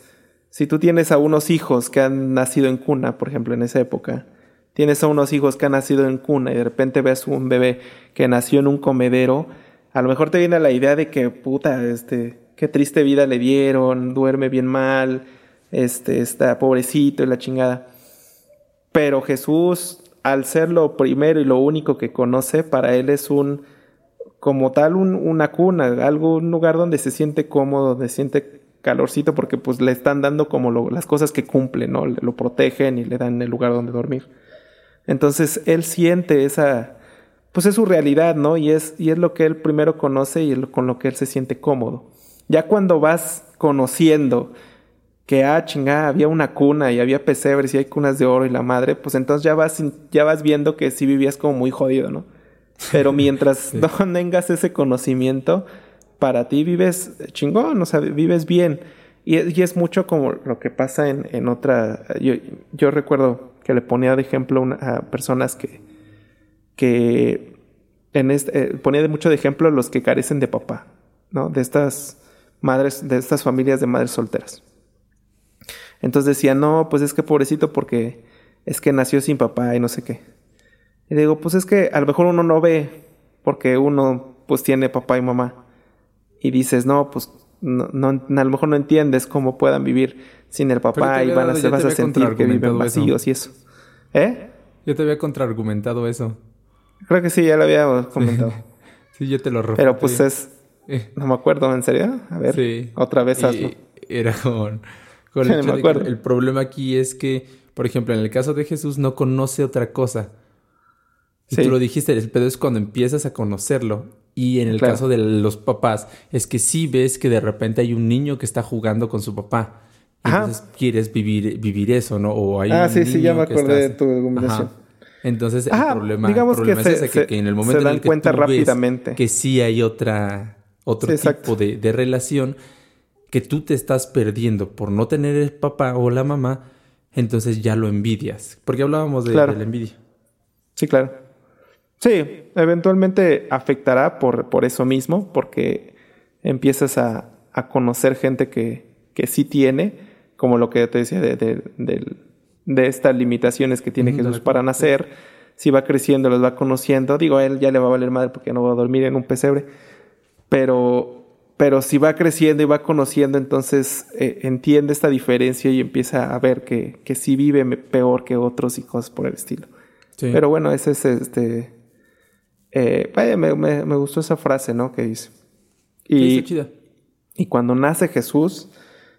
si tú tienes a unos hijos que han nacido en cuna, por ejemplo, en esa época, tienes a unos hijos que han nacido en cuna y de repente ves un bebé que nació en un comedero, a lo mejor te viene la idea de que, puta, este, qué triste vida le dieron, duerme bien mal, este, está pobrecito y la chingada. Pero Jesús, al ser lo primero y lo único que conoce, para él es un, como tal, un, una cuna, algo, un lugar donde se siente cómodo, donde se siente calorcito, porque pues le están dando como las cosas que cumple, ¿no? Lo protegen y le dan el lugar donde dormir. Entonces él siente esa, pues es su realidad, ¿no? Y es, y es lo que él primero conoce y con lo que él se siente cómodo. Ya cuando vas conociendo que, ah, chingada, había una cuna y había pesebres y hay cunas de oro y la madre, pues entonces ya vas, ya vas viendo que sí vivías como muy jodido, ¿no? Pero mientras no tengas ese conocimiento, para ti vives chingón, o sea, vives bien. Y, es mucho como lo que pasa en, en otra... Yo, yo, recuerdo que le ponía de ejemplo a personas que... que en este, eh, ponía de mucho de ejemplo a los que carecen de papá, ¿no? De estas madres, de estas familias de madres solteras. Entonces decía, no, pues es que pobrecito porque es que nació sin papá y no sé qué. Y digo, pues es que a lo mejor uno no ve porque uno pues tiene papá y mamá. y dices, no, pues no, no, a lo mejor no entiendes cómo puedan vivir sin el papá y van a, vas a sentir que viven vacíos y eso. ¿Eh? Yo te había contraargumentado eso. Creo que sí, ya lo había comentado. sí, yo te lo refuté. Pero pues es... Eh. No me acuerdo, ¿en serio? A ver, sí. otra vez hazlo. Era con... con el, me el problema aquí es que, por ejemplo, en el caso de Jesús no conoce otra cosa. Y tú lo dijiste, el pedo es cuando empiezas a conocerlo. Y en el caso de los papás, es que sí ves que de repente hay un niño que está jugando con su papá. Y entonces quieres vivir, vivir eso, ¿no? O hay ah, sí, sí, ya me acordé de tu argumentación. Entonces, el problema, digamos que, es que, en el momento se dan en el que cuenta rápidamente. que sí hay otra, otro tipo de, de, relación que tú te estás perdiendo por no tener el papá o la mamá, entonces ya lo envidias. Porque hablábamos de, de la envidia. Sí, claro. Sí, eventualmente afectará por, por eso mismo, porque empiezas a, a conocer gente que, que, sí tiene, como lo que te decía de, de, de estas limitaciones que tiene Jesús para nacer. Si va creciendo, los va conociendo. Digo, a él ya le va a valer madre porque no va a dormir en un pesebre. Pero, pero si va creciendo y va conociendo, entonces eh, entiende esta diferencia y empieza a ver que, que sí vive peor que otros y cosas por el estilo. Pero bueno, ese es este eh, vaya, me, me, gustó esa frase, ¿no? Que dice. Y, chida. y cuando nace Jesús,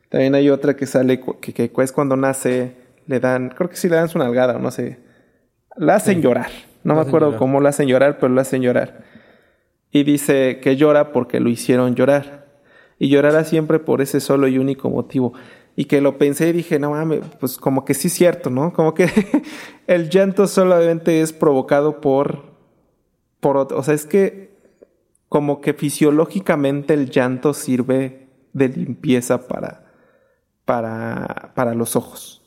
también hay otra que sale, que, que, es cuando nace, le dan, creo que sí le dan su nalgada, no sé. La hacen llorar. No me acuerdo cómo la hacen llorar, pero la hacen llorar. Y dice que llora porque lo hicieron llorar. Y llorará siempre por ese solo y único motivo. Y que lo pensé y dije, no mames, pues como que sí es cierto, ¿no? Como que el llanto solamente es provocado por o sea, es que como que fisiológicamente el llanto sirve de limpieza para, para, para los ojos.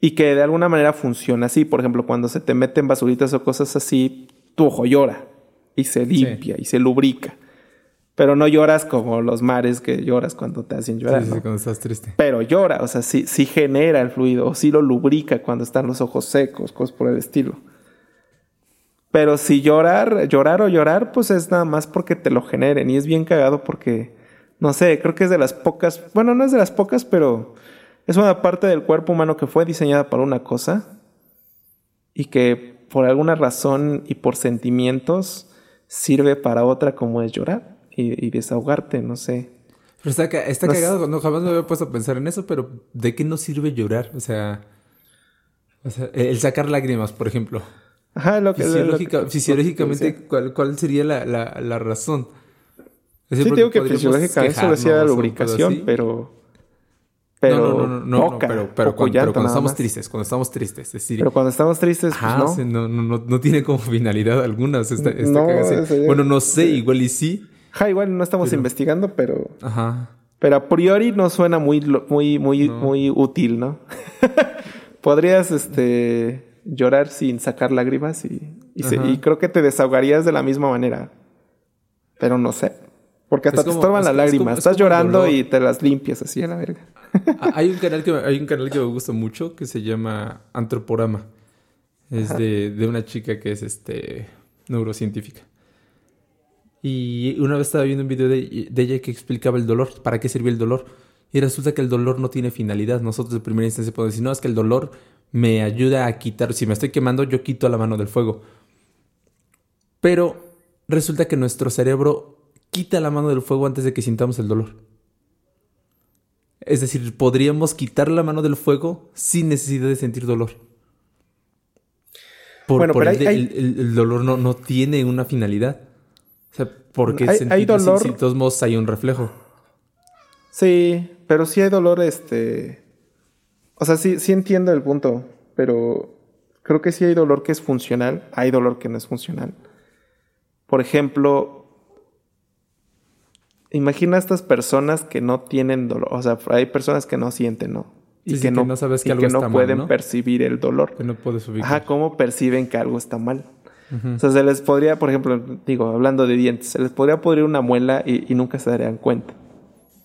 Y que de alguna manera funciona así. Por ejemplo, cuando se te meten basuritas o cosas así, tu ojo llora y se limpia y se lubrica. Pero no lloras como los mares que lloras cuando te hacen llorar. Sí, sí, cuando estás triste. Pero llora, o sea, sí, sí genera el fluido, o sí lo lubrica cuando están los ojos secos, cosas por el estilo. Pero si llorar, llorar o llorar, pues es nada más porque te lo generen. Y es bien cagado porque, no sé, creo que es de las pocas, bueno, no es de las pocas, pero es una parte del cuerpo humano que fue diseñada para una cosa y que por alguna razón y por sentimientos sirve para otra como es llorar y, desahogarte, no sé. Pero está, está cagado, no, jamás me había puesto a pensar en eso, pero ¿de qué nos sirve llorar? O sea, o sea el sacar lágrimas, por ejemplo. Ajá, lo que... fisiológicamente, ¿cuál, ¿cuál, sería la, la, la razón? sí, digo que fisiológicamente eso decía la lubricación, pero... Pero no, no, no, no, pero, pero, cuando, cuando estamos tristes, cuando estamos tristes, es decir... Pero cuando estamos tristes, pues no. no, no, no, tiene como finalidad alguna, o sea, esta, esta Bueno, no sé, igual y sí. Ajá, igual no estamos investigando, pero... Ajá. Pero a priori no suena muy, muy, muy, muy útil, ¿no? Podrías, este llorar sin sacar lágrimas y, y, creo que te desahogarías de la misma manera. Pero no sé. Porque hasta te estorban las lágrimas. Estás llorando y te las limpias así a la verga. Ah, hay, un canal que, hay un canal que me gusta mucho que se llama Antroporama. Es de, de, una chica que es este neurocientífica. Y una vez estaba viendo un video de, de, ella que explicaba el dolor, para qué sirve el dolor. Y resulta que el dolor no tiene finalidad. Nosotros de primera instancia podemos decir, no, es que el dolor me ayuda a quitar, si me estoy quemando, yo quito la mano del fuego. Pero resulta que nuestro cerebro quita la mano del fuego antes de que sintamos el dolor. Es decir, podríamos quitar la mano del fuego sin necesidad de sentir dolor. bueno, pero el, dolor no, no, tiene una finalidad. O sea, porque hay, hay dolor. Si, de todos modos hay un reflejo. Sí, pero sí hay dolor, este. O sea, sí, sí entiendo el punto, pero creo que sí hay dolor que es funcional, hay dolor que no es funcional. Por ejemplo, imagina a estas personas que no tienen dolor, o sea, hay personas que no sienten, ¿no? Y que, no, sabes que, no pueden percibir el dolor. Que no puedes ubicar. Ajá, ¿cómo perciben que algo está mal? O sea, se les podría, por ejemplo, digo, hablando de dientes, se les podría pudrir una muela y, y nunca se darían cuenta.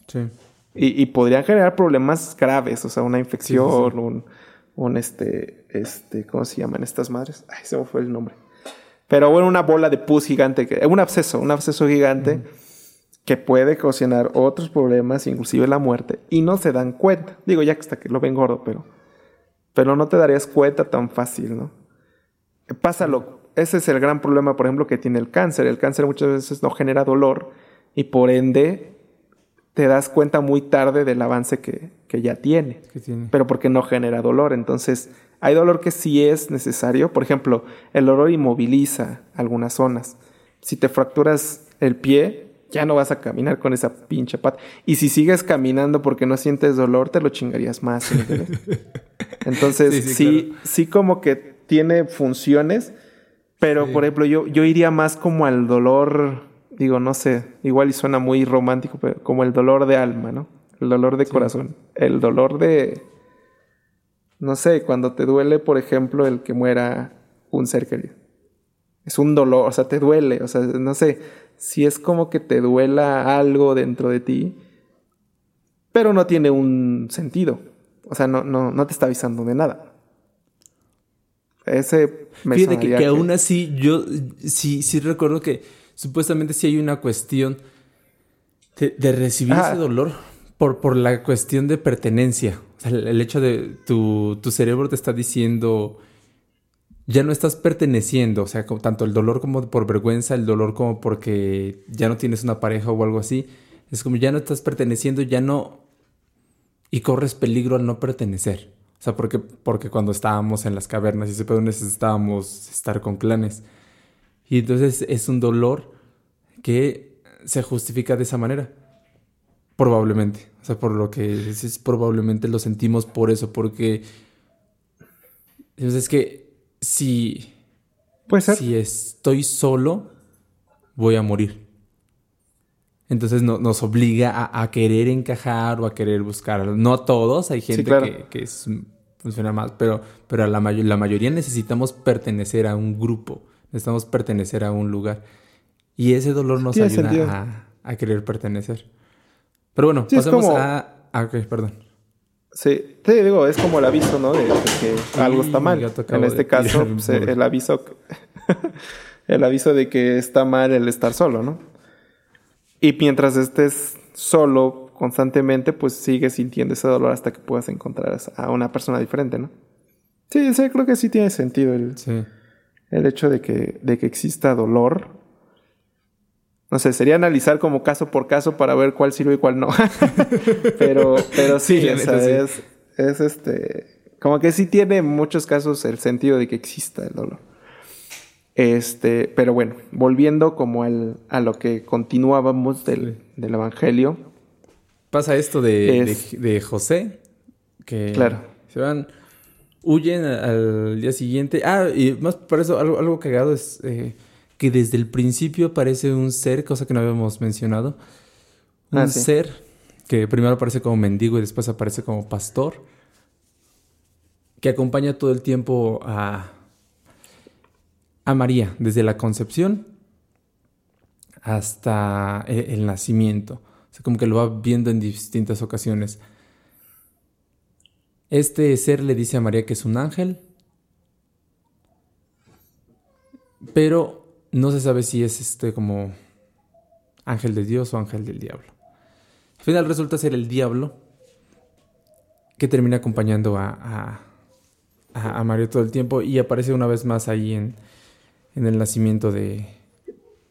Sí. Y, y, podrían generar problemas graves, o sea, una infección, un, un este, este, ¿cómo se llaman estas madres? Ay, se me fue el nombre. Pero bueno, una bola de pus gigante, un absceso, un absceso gigante que puede ocasionar otros problemas, inclusive la muerte, y no se dan cuenta. Digo, ya que hasta que lo ven gordo, pero, pero no te darías cuenta tan fácil, ¿no? Pásalo. Ese es el gran problema, por ejemplo, que tiene el cáncer. El cáncer muchas veces no genera dolor y por ende te das cuenta muy tarde del avance que, ya tiene, tiene, pero porque no genera dolor. Entonces, hay dolor que sí es necesario. Por ejemplo, el dolor inmoviliza algunas zonas. Si te fracturas el pie, ya no vas a caminar con esa pinche pata. Y si sigues caminando porque no sientes dolor, te lo chingarías más. Entonces, sí, sí, como que tiene funciones, pero por ejemplo, yo, yo iría más como al dolor, digo, no sé, igual y suena muy romántico, pero como el dolor de alma, ¿no? El dolor de corazón. El dolor de, no sé, cuando te duele, por ejemplo, el que muera un ser querido. Es un dolor, o sea, te duele, o sea, no sé si es como que te duela algo dentro de ti, pero no tiene un sentido. O sea, no, no, no te está avisando de nada. Ese me Fíjate que, que, aún así yo sí, sí recuerdo que supuestamente sí hay una cuestión de, recibir ese dolor por, por la cuestión de pertenencia. O sea, el, hecho de tu, tu cerebro te está diciendo ya no estás perteneciendo, o sea, tanto el dolor como por vergüenza, el dolor como porque ya no tienes una pareja o algo así, es como ya no estás perteneciendo, ya no... y corres peligro al no pertenecer. O sea, porque, porque cuando estábamos en las cavernas y se puede necesitábamos estar con clanes. Y entonces es un dolor que se justifica de esa manera. Probablemente. O sea, por lo que es, probablemente lo sentimos por eso, porque... Entonces es que si, si estoy solo, voy a morir. Entonces nos obliga a, querer encajar o a querer buscar. No a todos, hay gente que, funciona más, pero, pero a la, la mayoría necesitamos pertenecer a un grupo, necesitamos pertenecer a un lugar. Y ese dolor nos ayuda a, querer pertenecer. Pero bueno, pasemos a... Ah, ok, perdón. Sí, te digo, es como el aviso, ¿no? De, que algo está mal. En este caso, pues, el aviso, el aviso de que está mal el estar solo, ¿no? Y mientras estés solo constantemente, pues sigues sintiendo ese dolor hasta que puedas encontrar a una persona diferente, ¿no? Sí, sí, creo que sí tiene sentido el, el hecho de que, de que exista dolor no sé, sería analizar como caso por caso para ver cuál sirve y cuál no. pero, pero sí, es, es este. Como que sí tiene en muchos casos el sentido de que exista el dolor. Este, pero bueno, volviendo como al, a lo que continuábamos del, del Evangelio. Pasa esto de, de, José, que claro. se van, huyen al día siguiente. Ah, y más por eso, algo, algo cagado es eh, que desde el principio aparece un ser, cosa que no habíamos mencionado. Un ah, ser que primero aparece como mendigo y después aparece como pastor, que acompaña todo el tiempo a, a María, desde la concepción hasta e, el, nacimiento. O sea, como que lo va viendo en distintas ocasiones. Este ser le dice a María que es un ángel, pero no se sabe si es este como ángel de Dios o ángel del diablo. Al final resulta ser el diablo que termina acompañando a, a, Mario todo el tiempo y aparece una vez más ahí en, en el nacimiento de,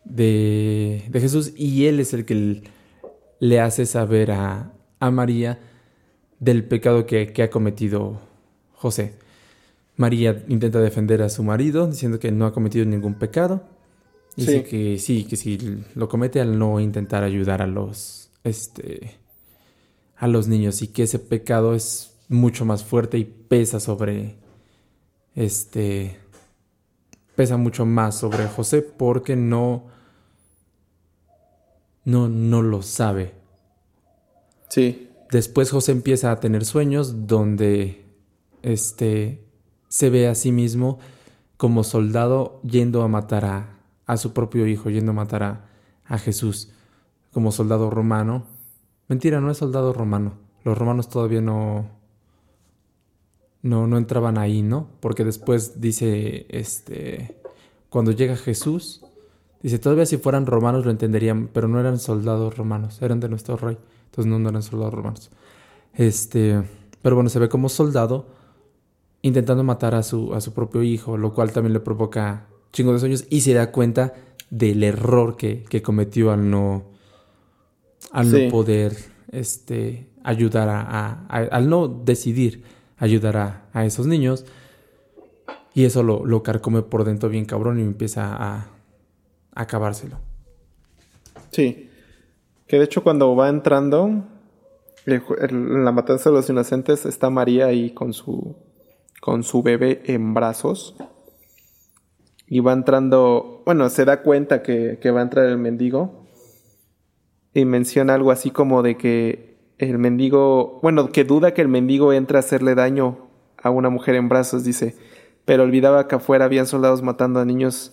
de, Jesús y él es el que le hace saber a, a María del pecado que, que ha cometido José. María intenta defender a su marido diciendo que no ha cometido ningún pecado Dice que sí, que si lo comete al no intentar ayudar a los, este, a los niños y que ese pecado es mucho más fuerte y pesa sobre, este, pesa mucho más sobre José porque no, no, no lo sabe. Sí. Después José empieza a tener sueños donde, este, se ve a sí mismo como soldado yendo a matar a, a su propio hijo yendo a matar a, Jesús como soldado romano. Mentira, no es soldado romano. Los romanos todavía no, no, no entraban ahí, ¿no? Porque después dice, este, cuando llega Jesús, Dice, todavía si fueran romanos lo entenderían, pero no eran soldados romanos, eran de nuestro rey. Entonces no, eran soldados romanos. Este, pero bueno, se ve como soldado intentando matar a su, a su propio hijo, lo cual también le provoca chingos de sueños y se da cuenta del error que, cometió al no, al no poder este, ayudar a, al no decidir ayudar a, a esos niños. Y eso lo, lo, carcome por dentro bien cabrón y empieza a, a acabárselo. Sí. Que de hecho cuando va entrando en la matanza de los inocentes está María ahí con su con su bebé en brazos. Y va entrando, bueno, se da cuenta que, que va a entrar el mendigo. Y menciona algo así como de que el mendigo, bueno, que duda que el mendigo entre a hacerle daño a una mujer en brazos, dice, pero olvidaba que afuera habían soldados matando a niños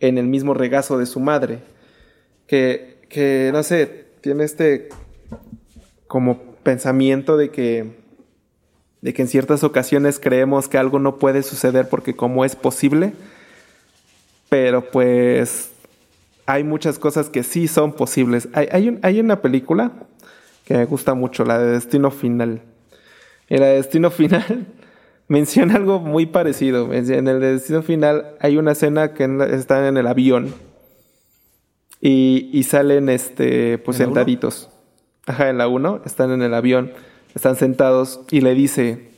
en el mismo regazo de su madre. Que, que no sé, tiene este como pensamiento de que, de que en ciertas ocasiones creemos que algo no puede suceder porque como es posible, pero pues hay muchas cosas que sí son posibles. Hay, hay, hay una película que me gusta mucho, la de Destino Final. En la de Destino Final menciona algo muy parecido. En el Destino Final hay una escena que están en el avión y, y salen este, pues sentaditos. Ajá, en la 1 están en el avión, están sentados y le dice,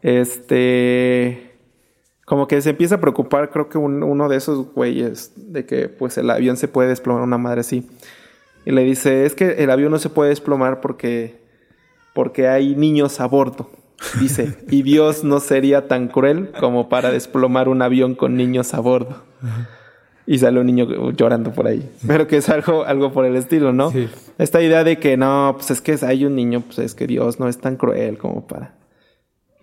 este, como que se empieza a preocupar, creo que uno de esos güeyes, de que pues el avión se puede desplomar, una madre así. Y le dice, es que el avión no se puede desplomar porque, porque hay niños a bordo. Dice, y Dios no sería tan cruel como para desplomar un avión con niños a bordo. Y sale un niño llorando por ahí. Pero que es algo, algo por el estilo, ¿no? Esta idea de que no, pues es que hay un niño, pues es que Dios no es tan cruel como para.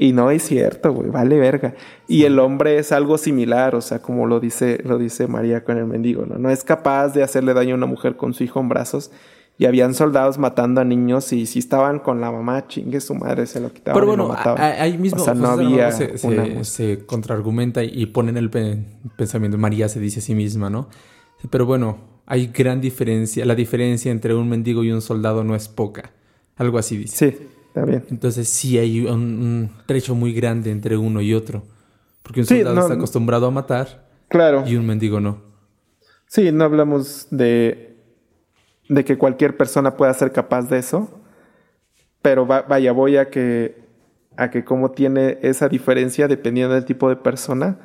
Y no es cierto, güey, vale verga. Y el hombre es algo similar, o sea, como lo dice, lo dice María con el mendigo, ¿no? No es capaz de hacerle daño a una mujer con su hijo en brazos y habían soldados matando a niños y si estaban con la mamá, chingue su madre, se lo quitaban. Pero bueno, y lo mataban. ahí mismo o sea, no había se, se, contraargumenta y ponen el pensamiento, María se dice a sí misma, ¿no? Pero bueno, hay gran diferencia, la diferencia entre un mendigo y un soldado no es poca, algo así dice. Sí, está bien. Entonces sí hay un, trecho muy grande entre uno y otro, porque un soldado está acostumbrado a matar claro. y un mendigo no. Sí, no hablamos de de que cualquier persona pueda ser capaz de eso. Pero vaya, voy a que a que como tiene esa diferencia dependiendo del tipo de persona,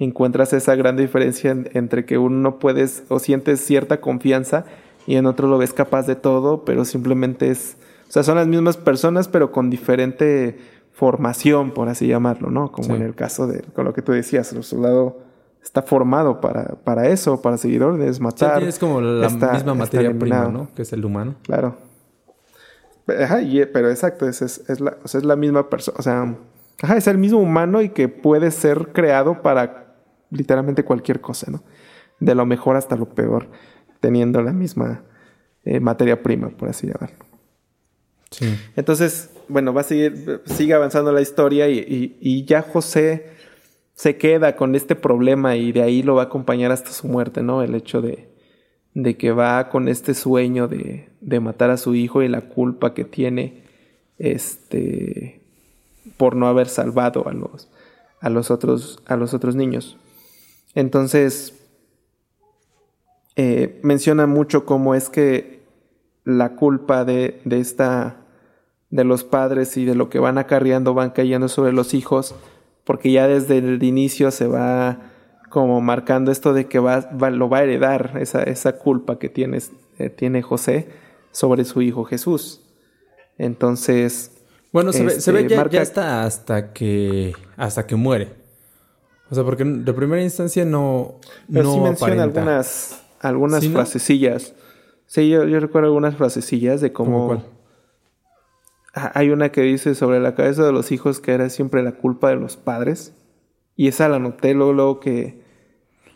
encuentras esa gran diferencia entre que uno puedes o sientes cierta confianza y en otro lo ves capaz de todo, pero simplemente es, o sea, son las mismas personas pero con diferente formación, por así llamarlo, ¿no? Como en el caso de con lo que tú decías, el soldado está formado para, para eso, para seguidores, matar. Sí, es como la misma materia prima, ¿no? Que es el humano. Claro. Ajá, pero exacto, es, es, la, o sea, es la misma persona, o sea, ajá, es el mismo humano y que puede ser creado para literalmente cualquier cosa, ¿no? De lo mejor hasta lo peor, teniendo la misma eh, materia prima, por así llamarlo. Entonces, bueno, va a seguir, sigue avanzando la historia y, y, y ya José se queda con este problema y de ahí lo va a acompañar hasta su muerte, ¿no? El hecho de, de que va con este sueño de, de, matar a su hijo y la culpa que tiene este, por no haber salvado a los, a los, otros, a los otros niños. Entonces, eh, menciona mucho cómo es que la culpa de, de esta de los padres y de lo que van acarreando van cayendo sobre los hijos porque ya desde el inicio se va como marcando esto de que va, lo va a heredar esa, esa culpa que eh, tiene José sobre su hijo Jesús. Entonces. Bueno, se, ve, se ve, ya, ya hasta, hasta que hasta que muere. O sea, porque de primera instancia no. Pero no sí menciona algunas, algunas frasecillas. Sí, yo, yo, recuerdo algunas frasecillas de cómo. ¿Cómo cuál? Ah, hay una que dice sobre la cabeza de los hijos que era siempre la culpa de los padres. Y esa la noté luego, que,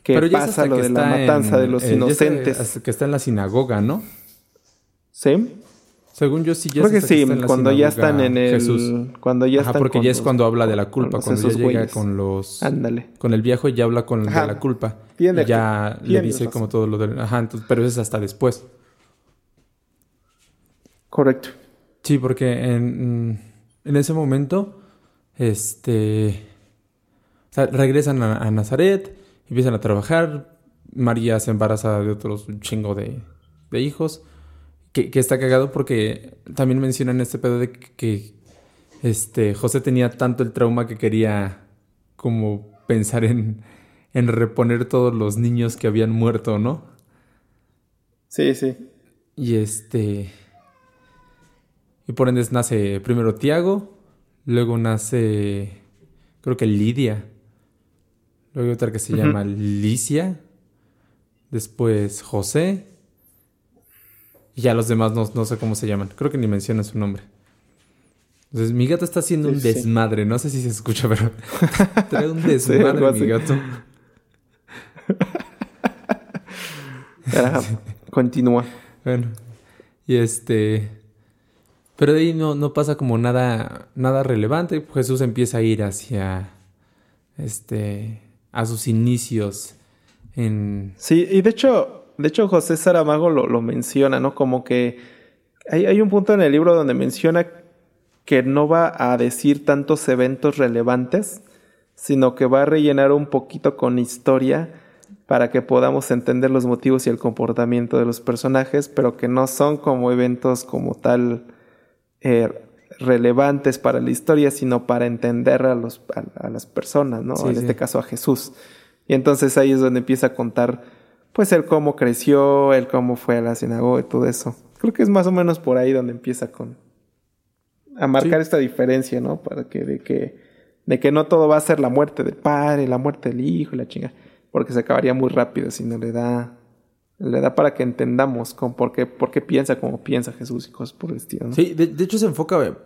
que pasa lo de la matanza de los eh, inocentes. que está en la sinagoga, ¿no? Sí. Según yo sí ya Creo que sí, cuando ya están en el Jesús. cuando ya Ajá, porque ya es cuando habla de la culpa, cuando ya llega con los Ándale. con el viejo y ya habla con el de la culpa. y ya le dice como todo lo de Ajá, entonces, pero eso es hasta después. Correcto. Sí, porque en, en ese momento este regresan a, Nazaret, empiezan a trabajar, María se embaraza de otros un chingo de, de hijos que, está cagado porque también mencionan este pedo de que, este, José tenía tanto el trauma que quería como pensar en, en reponer todos los niños que habían muerto, ¿no? Sí, sí. Y este... Y por ende nace primero Tiago, luego nace, creo que Lidia, luego otra que se llama Licia, después José, y ya los demás no, sé cómo se llaman. Creo que ni mencionan su nombre. Entonces, mi gato está haciendo un desmadre. No sé si se escucha, pero trae un desmadre mi gato. continúa. Bueno. Y este. Pero de ahí no, no pasa como nada, nada relevante. Jesús empieza a ir hacia. Este. a sus inicios en. Sí, y de hecho, de hecho, José Saramago lo, lo menciona, ¿no? Como que hay, hay, un punto en el libro donde menciona que no va a decir tantos eventos relevantes, sino que va a rellenar un poquito con historia para que podamos entender los motivos y el comportamiento de los personajes, pero que no son como eventos como tal eh, relevantes para la historia, sino para entender a, los, a, las personas, ¿no? en este caso a Jesús. Y entonces ahí es donde empieza a contar pues el cómo creció, el cómo fue a la sinagoga y todo eso. Creo que es más o menos por ahí donde empieza con a marcar esta diferencia, ¿no? Para que de que de que no todo va a ser la muerte del padre, la muerte del hijo y la chinga, porque se acabaría muy rápido si no le da le da para que entendamos con por qué, por qué piensa como piensa Jesús y cosas por el estilo. ¿no? Sí, de, hecho se enfoca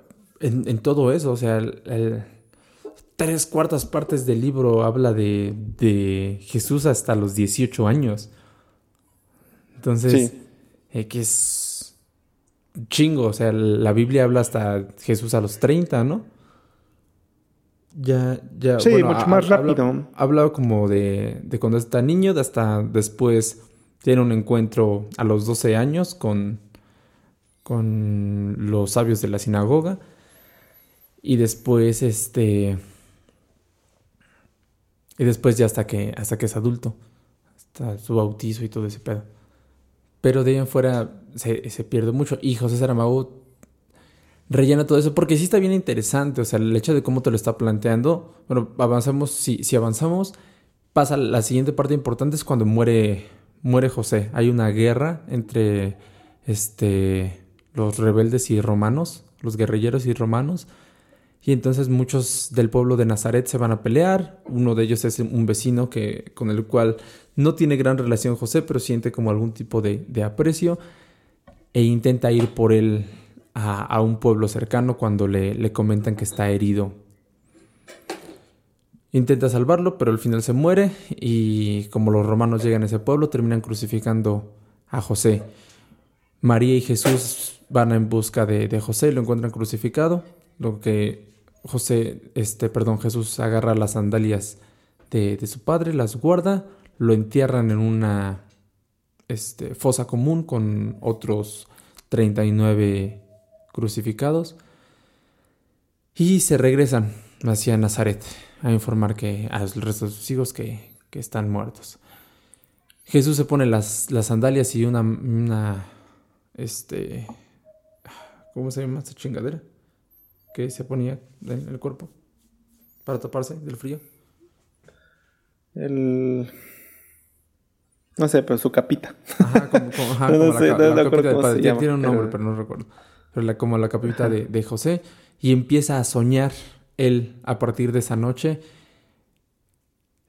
en, todo eso, o sea, el tres cuartas partes del libro habla de, de Jesús hasta los 18 años. Entonces, eh, que es chingo, o sea, la Biblia habla hasta Jesús a los 30, ¿no? Ya, ya. Sí, mucho más rápido. Habla como de, de cuando está niño, hasta después tiene un encuentro a los 12 años con, con los sabios de la sinagoga. Y después, este y después ya hasta que, hasta que es adulto. Hasta su bautizo y todo ese pedo. Pero de ahí en fuera se, se pierde mucho. Y José Saramago rellena todo eso porque sí está bien interesante. O sea, el hecho de cómo te lo está planteando. Bueno, avanzamos. Si, si avanzamos, pasa la siguiente parte importante es cuando muere, muere José. Hay una guerra entre este, los rebeldes y romanos, los guerrilleros y romanos. Y entonces muchos del pueblo de Nazaret se van a pelear. Uno de ellos es un vecino que, con el cual no tiene gran relación José, pero siente como algún tipo de, aprecio. E intenta ir por él a, un pueblo cercano cuando le, le, comentan que está herido. Intenta salvarlo, pero al final se muere. Y como los romanos llegan a ese pueblo, terminan crucificando a José. María y Jesús van en busca de, de José y lo encuentran crucificado. Lo que José, este, perdón, Jesús agarra las sandalias de, su padre, las guarda, lo entierran en una este, fosa común con otros 39 crucificados y se regresan hacia Nazaret a informar que a los resto de sus hijos que, que están muertos. Jesús se pone las, las sandalias y una, una, este, ¿cómo se llama esta chingadera? que se ponía en el cuerpo para taparse del frío? El... No sé, pero su capita. Ajá, como, no, sé, la, capita de padre. Tiene un nombre, pero no recuerdo. Pero la, como la capita de, de, José. Y empieza a soñar él a partir de esa noche.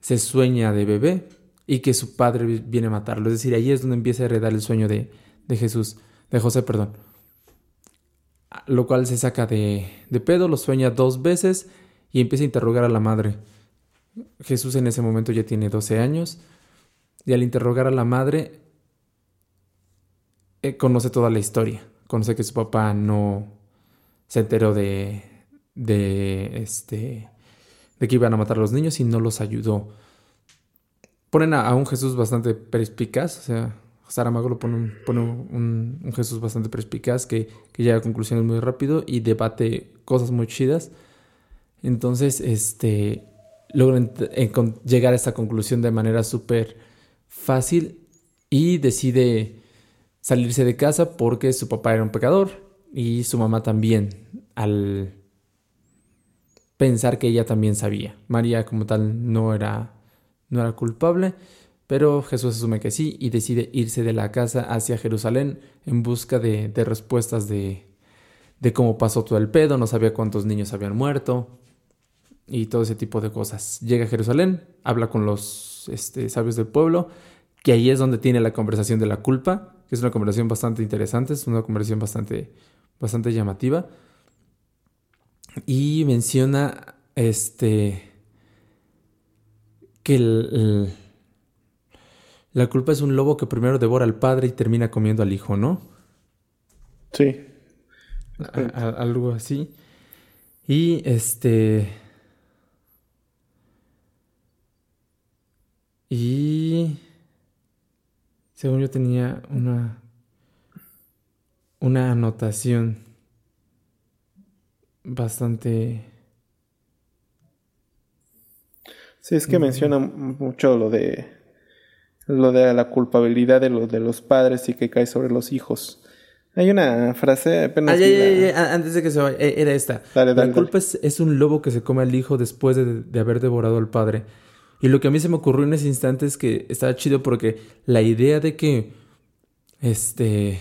Se sueña de bebé y que su padre viene a matarlo. Es decir, ahí es donde empieza a heredar el sueño de, de Jesús, de José, perdón lo cual se saca de, de pedo, lo sueña dos veces y empieza a interrogar a la madre. Jesús en ese momento ya tiene 12 años y al interrogar a la madre eh, conoce toda la historia, conoce que su papá no se enteró de, de, este, de que iban a matar a los niños y no los ayudó. Ponen a, un Jesús bastante perspicaz, o sea, Saramago lo pone, un, Jesús bastante perspicaz que, que, llega a conclusiones muy rápido y debate cosas muy chidas. Entonces, este, logran llegar a esta conclusión de manera súper fácil y decide salirse de casa porque su papá era un pecador y su mamá también, al pensar que ella también sabía. María como tal no era, no era culpable, pero Jesús asume que sí y decide irse de la casa hacia Jerusalén en busca de, respuestas de, de cómo pasó todo el pedo, no sabía cuántos niños habían muerto y todo ese tipo de cosas. Llega a Jerusalén, habla con los este, sabios del pueblo, que ahí es donde tiene la conversación de la culpa, que es una conversación bastante interesante, es una conversación bastante, bastante llamativa. Y menciona este que la culpa es un lobo que primero devora al padre y termina comiendo al hijo, ¿no? Sí. algo así. Y este. Y. Según yo tenía una. Una anotación bastante. Sí, es que menciona mucho lo de. Lo de la culpabilidad de, de los padres y que cae sobre los hijos. Hay una frase apenas. Ah, antes de que se vaya, e, era esta. la culpa es, un lobo que se come al hijo después de, de haber devorado al padre. Y lo que a mí se me ocurrió en ese instante es que estaba chido porque la idea de que, este,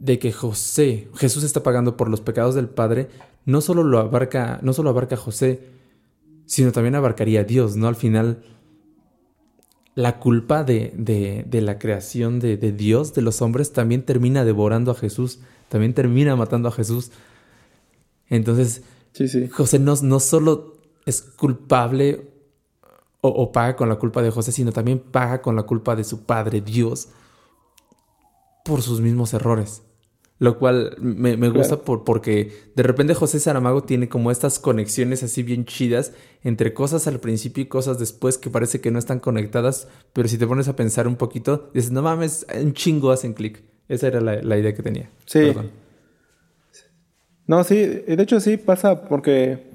de que José, Jesús está pagando por los pecados del Padre, no solo lo abarca, no solo abarca a José, sino también abarcaría a Dios, ¿no? Al final, la culpa de, de, de la creación de, de, Dios, de los hombres, también termina devorando a Jesús, también termina matando a Jesús. Entonces, sí, sí. José no, no solo es culpable o, paga con la culpa de José, sino también paga con la culpa de su padre Dios por sus mismos errores. Lo cual me, gusta por, porque de repente José Saramago tiene como estas conexiones así bien chidas entre cosas al principio y cosas después que parece que no están conectadas, pero si te pones a pensar un poquito, dices, no mames, un chingo hacen clic. Esa era la, idea que tenía. Sí. No, sí, de hecho sí pasa porque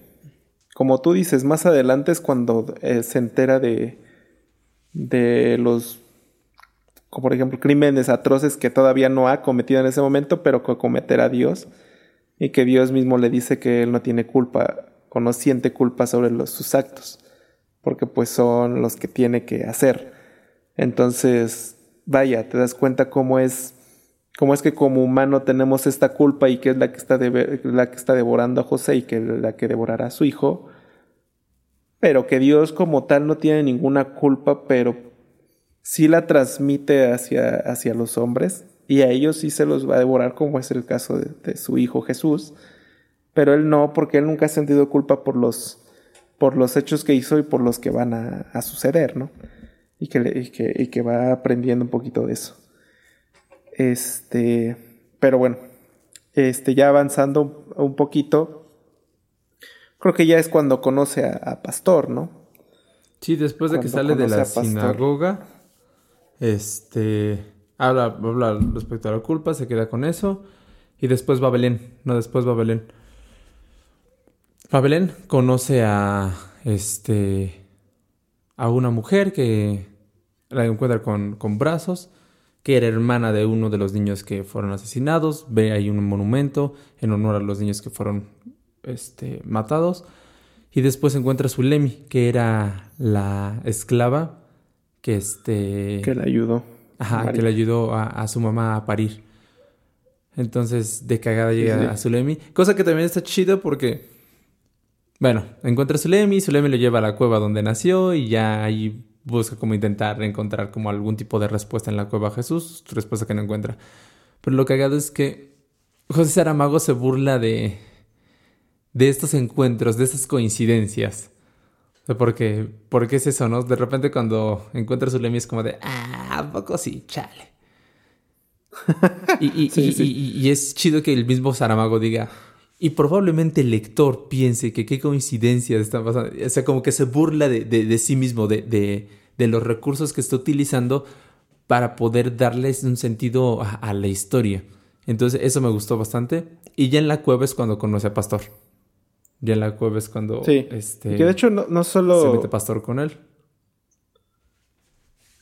como tú dices, más adelante es cuando eh, se entera de, de los, por ejemplo, crímenes atroces que todavía no ha cometido en ese momento, pero que cometerá Dios. Y que Dios mismo le dice que él no tiene culpa o no siente culpa sobre sus actos, porque pues son los que tiene que hacer. Entonces, vaya, te das cuenta cómo es cómo es que como humano tenemos esta culpa y que es la que está, la que está devorando a José y que es la que devorará a su hijo, pero que Dios como tal no tiene ninguna culpa, pero sí la transmite hacia, hacia los hombres y a ellos sí se los va a devorar como es el caso de, su hijo Jesús, pero él no, porque él nunca ha sentido culpa por los, por los hechos que hizo y por los que van a, suceder, ¿no? Y que, y que, y que va aprendiendo un poquito de eso. Este, pero bueno, este, ya avanzando un poquito, creo que ya es cuando conoce a, Pastor, ¿no? Sí, después de que sale de la sinagoga, este, habla, habla respecto a la culpa, se queda con eso, y después va Belén, no, después va Belén. Va Belén, conoce a, este, a una mujer que la encuentra con, con brazos, que era hermana de uno de los niños que fueron asesinados, ve ahí un monumento en honor a los niños que fueron este, matados, y después encuentra a Zulemi, que era la esclava que este... Que le ayudó. Ajá, que le ayudó a, su mamá a parir. Entonces, de cagada llega a Zulemi. Cosa que también está chido porque... Bueno, encuentra a Zulemi, Zulemi lo lleva a la cueva donde nació y ya ahí busca como intentar encontrar como algún tipo de respuesta en la cueva a Jesús, respuesta que no encuentra. Pero lo cagado es que José Saramago se burla de, de estos encuentros, de estas coincidencias. Porque, porque es eso, ¿no? De repente cuando encuentra su Lemi es como de, ah, ¿a poco sí, chale. y, y, es chido que el mismo Saramago diga, y probablemente el lector piense que qué coincidencia está pasando. O sea, como que se burla de, sí mismo, de, los recursos que está utilizando para poder darles un sentido a, la historia. Entonces, eso me gustó bastante. Y ya en la cueva es cuando conoce a Pastor. Ya en la cueva es cuando. Sí. Este, que de hecho no, solo. Se mete Pastor con él.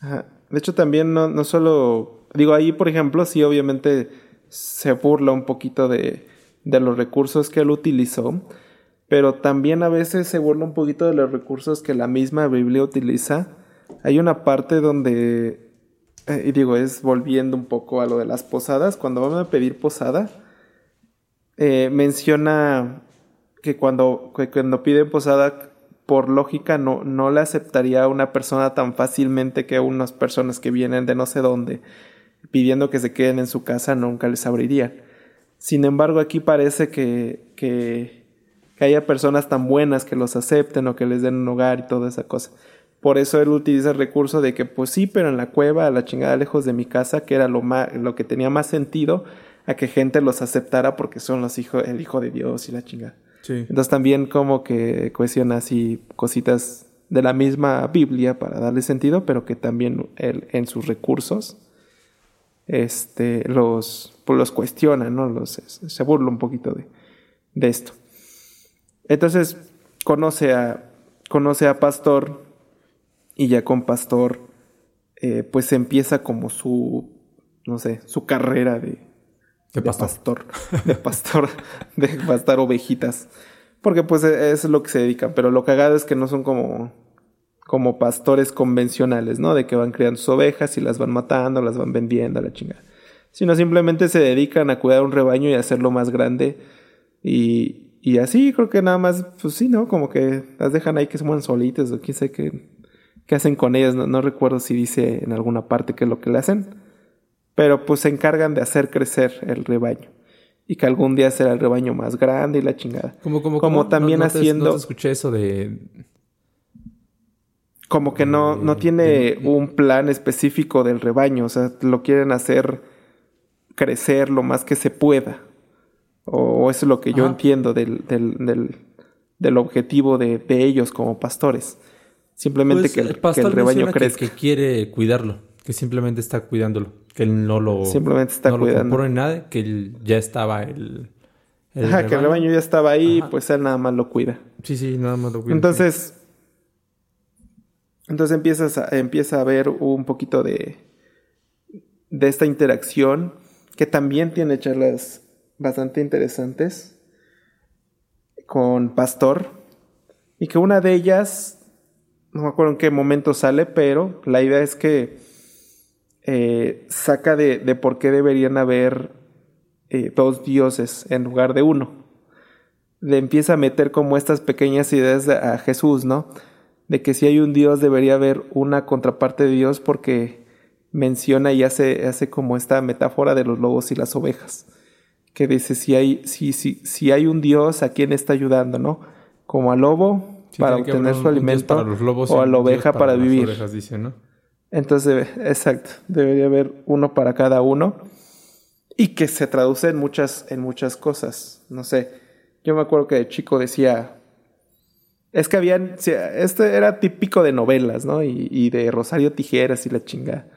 De hecho, también no, no solo. Digo, ahí, por ejemplo, sí, obviamente se burla un poquito de de los recursos que él utilizó, pero también a veces se burla un poquito de los recursos que la misma Biblia utiliza. Hay una parte donde, eh, y digo, es volviendo un poco a lo de las posadas, cuando van a pedir posada, eh, menciona que cuando, cuando piden posada, por lógica no, no le aceptaría a una persona tan fácilmente que a unas personas que vienen de no sé dónde pidiendo que se queden en su casa nunca les abriría. Sin embargo, aquí parece que, que, haya personas tan buenas que los acepten o que les den un hogar y toda esa cosa. Por eso él utiliza el recurso de que, pues sí, pero en la cueva, a la chingada lejos de mi casa, que era lo, más, lo que tenía más sentido a que gente los aceptara porque son los hijos, el hijo de Dios y la chingada. Entonces también como que cuestiona así cositas de la misma Biblia para darle sentido, pero que también él en sus recursos este, los, pues los cuestiona, ¿no? Los, se burla un poquito de, de esto. Entonces, conoce a, conoce a Pastor y ya con Pastor, eh, pues empieza como su, no sé, su carrera de, de, pastor. de pastor, de pastar ovejitas. Porque pues e, es lo que se dedican, pero lo cagado es que no son como como pastores convencionales, ¿no? De que van criando sus ovejas y las van matando, las van vendiendo a la chingada. Sino simplemente se dedican a cuidar un rebaño y hacerlo más grande. Y, y así creo que nada más, pues sí, ¿no? Como que las dejan ahí que se mueven solitas o quién sabe qué, qué hacen con ellas. No, recuerdo si dice en alguna parte qué es lo que le hacen. Pero pues se encargan de hacer crecer el rebaño. Y que algún día será el rebaño más grande y la chingada. Como, como, como también haciendo... no escuché eso de como que no, no tiene un plan específico del rebaño, o sea, lo quieren hacer crecer lo más que se pueda. O, eso es lo que yo entiendo del, del, del, objetivo de, ellos como pastores. Simplemente pues, que, el, que, el, rebaño crezca. Que, quiere cuidarlo, que simplemente está cuidándolo, que él no lo, simplemente está cuidando. Lo nada, que ya estaba el, Ajá, que el rebaño ya estaba ahí, pues él nada más lo cuida. Sí, sí, nada más lo cuida. Entonces, entonces empiezas a, empieza a ver un poquito de, de esta interacción que también tiene charlas bastante interesantes con Pastor y que una de ellas, no me acuerdo en qué momento sale, pero la idea es que eh, saca de, de, por qué deberían haber eh, dos dioses en lugar de uno. Le empieza a meter como estas pequeñas ideas a Jesús, ¿no? de que si hay un Dios debería haber una contraparte de Dios porque menciona y hace, hace como esta metáfora de los lobos y las ovejas. Que dice si hay, si, si, si hay un Dios, ¿a quién está ayudando? ¿No? Como al lobo para obtener su alimento o a la oveja para, vivir. Entonces, exacto, debería haber uno para cada uno y que se traduce en muchas, en muchas cosas. No sé, yo me acuerdo que de chico decía, es que habían. Este era típico de novelas, ¿no? Y, de Rosario Tijeras y la chingada.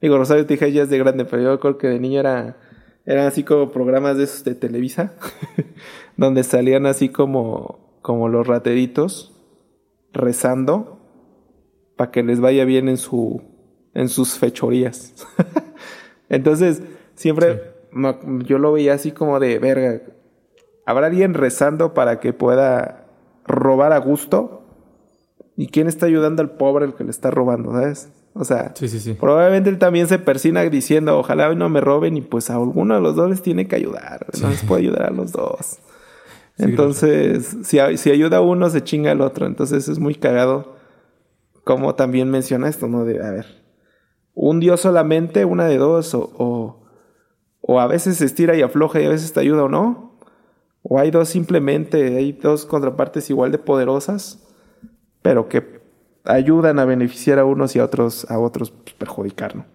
Digo, Rosario Tijeras ya es de grande, pero yo creo que de niño era. Eran así como programas de esos de Televisa. donde salían así como. como los rateritos. rezando. para que les vaya bien en su. En sus fechorías. Entonces, siempre. Yo lo veía así como de verga. ¿Habrá alguien rezando para que pueda robar a gusto. ¿Y quién está ayudando al pobre el que le está robando, sabes? O sea, probablemente él también se persina diciendo, ojalá hoy no me roben y pues a alguno de los dos les tiene que ayudar, no les puede ayudar a los dos. Entonces, si, si, ayuda a uno, se chinga al otro. Entonces es muy cagado como también menciona esto, ¿no? De, a ver, un Dios solamente, una de dos, o, o, a veces se estira y afloja y a veces te ayuda o no o hay dos simplemente, hay dos contrapartes igual de poderosas, pero que ayudan a beneficiar a unos y a otros, a otros pues, perjudicar, ¿no?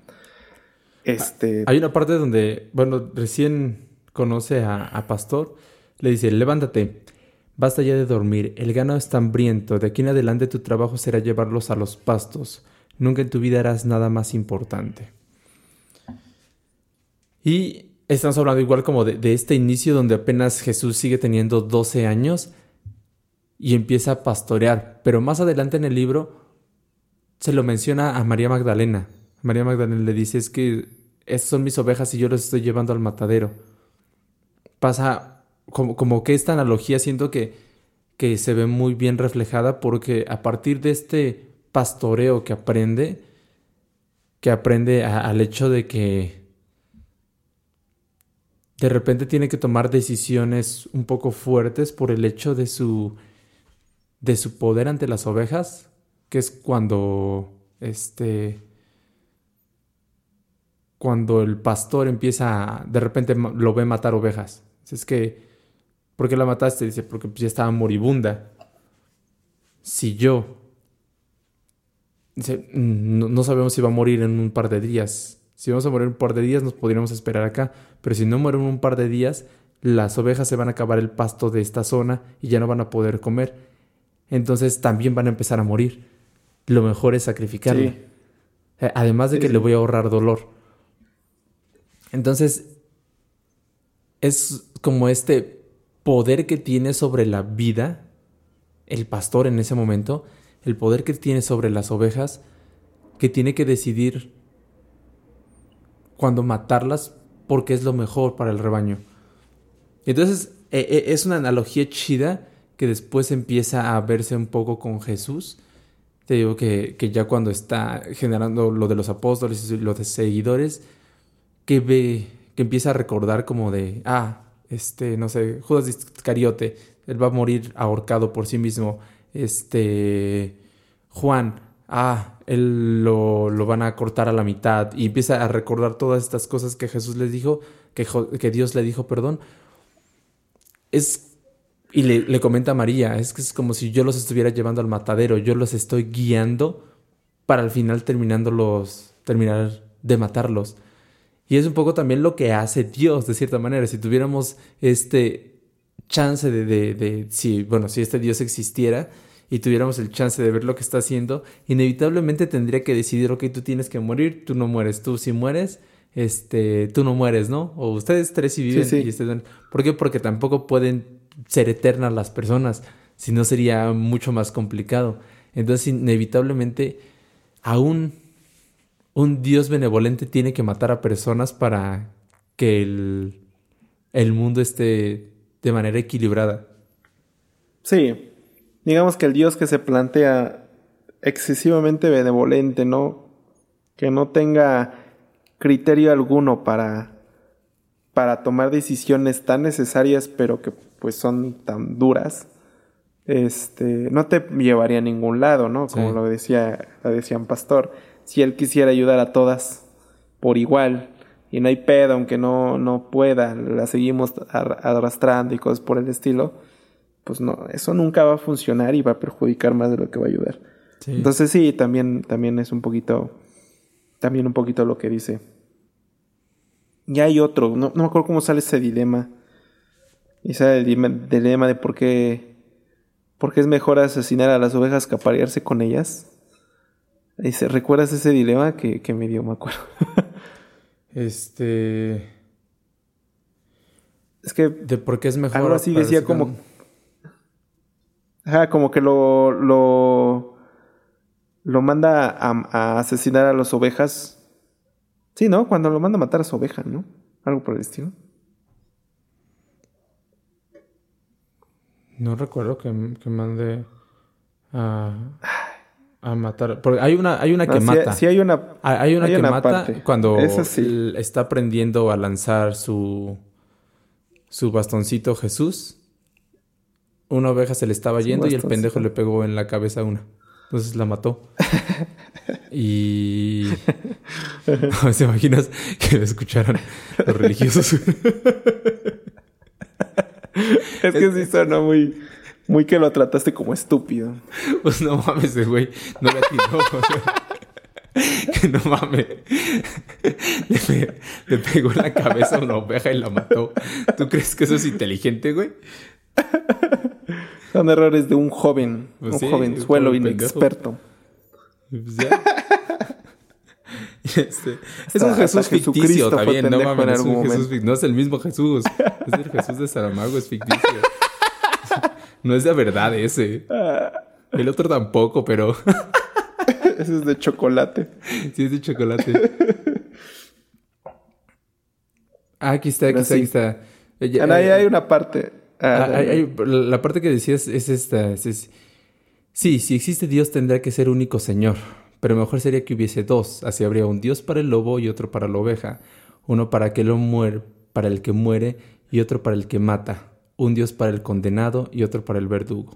Este... Hay una parte donde, bueno, recién conoce a, a Pastor, le dice, levántate, basta ya de dormir, el ganado está hambriento, de aquí en adelante tu trabajo será llevarlos a los pastos, nunca en tu vida harás nada más importante. Y estamos hablando igual como de, este inicio donde apenas Jesús sigue teniendo 12 años y empieza a pastorear, pero más adelante en el libro se lo menciona a María Magdalena. María Magdalena le dice, es que esas son mis ovejas y yo las estoy llevando al matadero. Pasa como, como que esta analogía siento que, que se ve muy bien reflejada porque a partir de este pastoreo que aprende, que aprende al hecho de que de repente tiene que tomar decisiones un poco fuertes por el hecho de su de su poder ante las ovejas, que es cuando este cuando el pastor empieza, de repente lo ve matar ovejas. Es que, ¿por qué la mataste? Dice, porque ya estaba moribunda. Si yo, dice, no, no, sabemos si va a morir en un par de días. Si vamos a morir en un par de días, nos podríamos esperar acá. Pero si no muere en un par de días, las ovejas se van a acabar el pasto de esta zona y ya no van a poder comer. Entonces también van a empezar a morir. Lo mejor es sacrificarle. Sí. Eh, además de que le voy a ahorrar dolor. Entonces, es como este poder que tiene sobre la vida, el pastor en ese momento, el poder que tiene sobre las ovejas, que tiene que decidir cuándo matarlas porque es lo mejor para el rebaño. Entonces, e, e, es una analogía chida que después empieza a verse un poco con Jesús. Te digo que, que ya cuando está generando lo de los apóstoles y los de seguidores, que ve, que empieza a recordar como de, ah, este, no sé, Judas Iscariote, él va a morir ahorcado por sí mismo. Este, Juan, ah, él lo, lo, van a cortar a la mitad. Y empieza a recordar todas estas cosas que Jesús les dijo, que, que Dios le dijo, perdón. Es, y le, le, comenta a María, es que es como si yo los estuviera llevando al matadero, yo los estoy guiando para al final terminándolos, terminar de matarlos. Y es un poco también lo que hace Dios, de cierta manera. Si tuviéramos este chance de, de, de, si, bueno, si este Dios existiera y tuviéramos el chance de ver lo que está haciendo, inevitablemente tendría que decidir, ok, tú tienes que morir, tú no mueres, tú si mueres, este, tú no mueres, ¿no? O ustedes tres si viven sí, sí. y ustedes... ¿Por qué? Porque tampoco pueden ser eternas las personas, si no sería mucho más complicado. Entonces, inevitablemente, aún un Dios benevolente tiene que matar a personas para que el, el mundo esté de manera equilibrada. Sí, digamos que el Dios que se plantea excesivamente benevolente, ¿no? Que no tenga criterio alguno para, para tomar decisiones tan necesarias, pero que pues son tan duras, este, no te llevaría a ningún lado, ¿no? Como sí. lo decía, lo decían Pastor si él quisiera ayudar a todas por igual y no hay pedo, aunque no, no pueda, la seguimos arrastrando y cosas por el estilo, pues no, eso nunca va a funcionar y va a perjudicar más de lo que va a ayudar. Sí. Entonces sí, también, también es un poquito, también un poquito lo que dice. Y hay otro, no, no me acuerdo cómo sale ese dilema. Y sale el dilema de por qué, por qué es mejor asesinar a las ovejas que aparearse con ellas. Dice, ¿recuerdas ese dilema que, que me dio? Me acuerdo. este. Es que. ¿De por qué es mejor? Algo así decía como. Ajá, como que lo. Lo, lo manda a, a, asesinar a las ovejas. Sí, ¿no? Cuando lo manda a matar a su oveja, ¿no? Algo por el estilo. No recuerdo que, que mande a. A matar. Porque hay una, hay una que no, mata. Sí, hay una. Hay una hay que una mata parte. cuando sí. está aprendiendo a lanzar su. su bastoncito Jesús. Una oveja se le estaba yendo y el pendejo le pegó en la cabeza a una. Entonces la mató. y. ¿Se imaginas que me escucharan los religiosos? es que sí suena muy. Muy que lo trataste como estúpido. Pues no mames, güey. No le atinó. que no mames. Le, pegó la cabeza a una oveja y la mató. ¿Tú crees que eso es inteligente, güey? Son errores de un joven, pues un joven suelo inexperto. Pues este, es un Jesús ficticio también, no mames, es un Jesús, no es el mismo Jesús, es el Jesús de Saramago, es ficticio. No es de verdad ese. Ah. El otro tampoco, pero ese es de chocolate. Sí, es de chocolate. Ah, aquí está, aquí está, aquí está. ahí hay una parte. Ah, ah, la parte que decías es esta. sí, si existe Dios tendrá que ser único Señor. Pero mejor sería que hubiese dos. Así habría un Dios para el lobo y otro para la oveja. Uno para, que lo muere, para el que muere y otro para el que mata. Un Dios para el condenado y otro para el verdugo.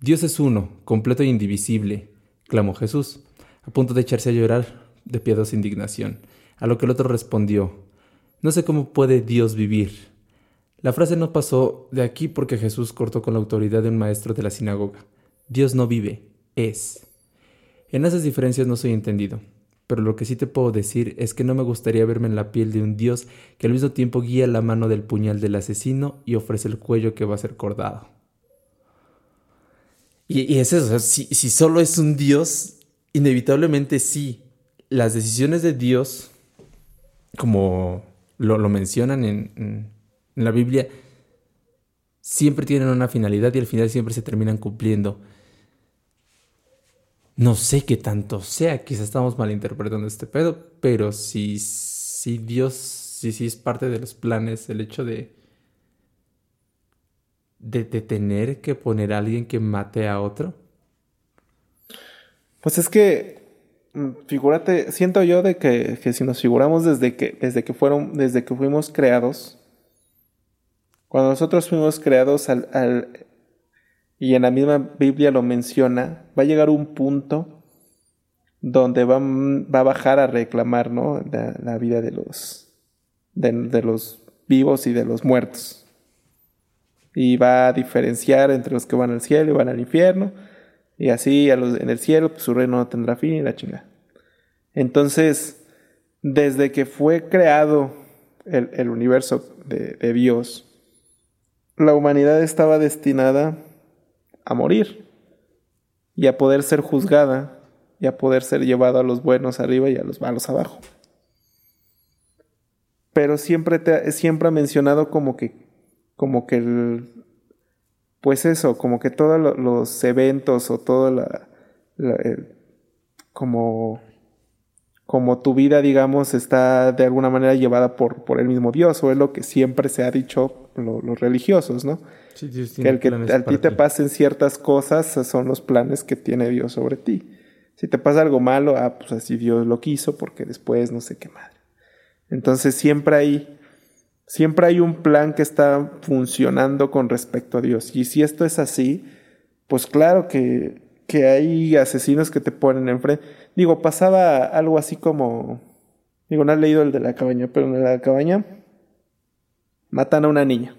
Dios es uno, completo e indivisible clamó Jesús, a punto de echarse a llorar de piadosa indignación, a lo que el otro respondió, No sé cómo puede Dios vivir. La frase no pasó de aquí porque Jesús cortó con la autoridad de un maestro de la sinagoga. Dios no vive, es. En esas diferencias no soy entendido, pero lo que sí te puedo decir es que no me gustaría verme en la piel de un Dios que al mismo tiempo guía la mano del puñal del asesino y ofrece el cuello que va a ser cordado. Y, es eso, si, solo es un Dios, inevitablemente sí. Las decisiones de Dios, como lo, mencionan en, la Biblia, siempre tienen una finalidad y al final siempre se terminan cumpliendo. No sé qué tanto sea, quizás estamos malinterpretando este pedo, pero si, si Dios, si, si es parte de los planes, el hecho de, de, tener que poner a alguien que mate a otro? Pues es que, mm, figúrate, siento yo de que, si nos figuramos desde que, desde que fueron, desde que fuimos creados, cuando nosotros fuimos creados al, y en la misma Biblia lo menciona, va a llegar un punto donde va, va a bajar a reclamar, ¿no? La, vida de los, de los vivos y de los muertos y va a diferenciar entre los que van al cielo y van al infierno. Y así a los, en el cielo pues, su reino no tendrá fin y la chingada. Entonces, desde que fue creado el, universo de, de, Dios, la humanidad estaba destinada a morir y a poder ser juzgada y a poder ser llevado a los buenos arriba y a los malos abajo. Pero siempre, te, siempre ha mencionado como que como que el, pues eso, como que todos los eventos o todo la, como, como tu vida, digamos, está de alguna manera llevada por, por el mismo Dios, o es lo que siempre se ha dicho los religiosos, ¿no? Sí, que el que a ti te pasen ciertas cosas son los planes que tiene Dios sobre ti. Si te pasa algo malo, ah, pues así Dios lo quiso, porque después no sé qué madre. Entonces siempre hay Siempre hay un plan que está funcionando con respecto a Dios. Y si esto es así, pues claro que, que hay asesinos que te ponen enfrente. Digo, pasaba algo así como... Digo, no has leído el de la cabaña, pero en la cabaña matan a una niña.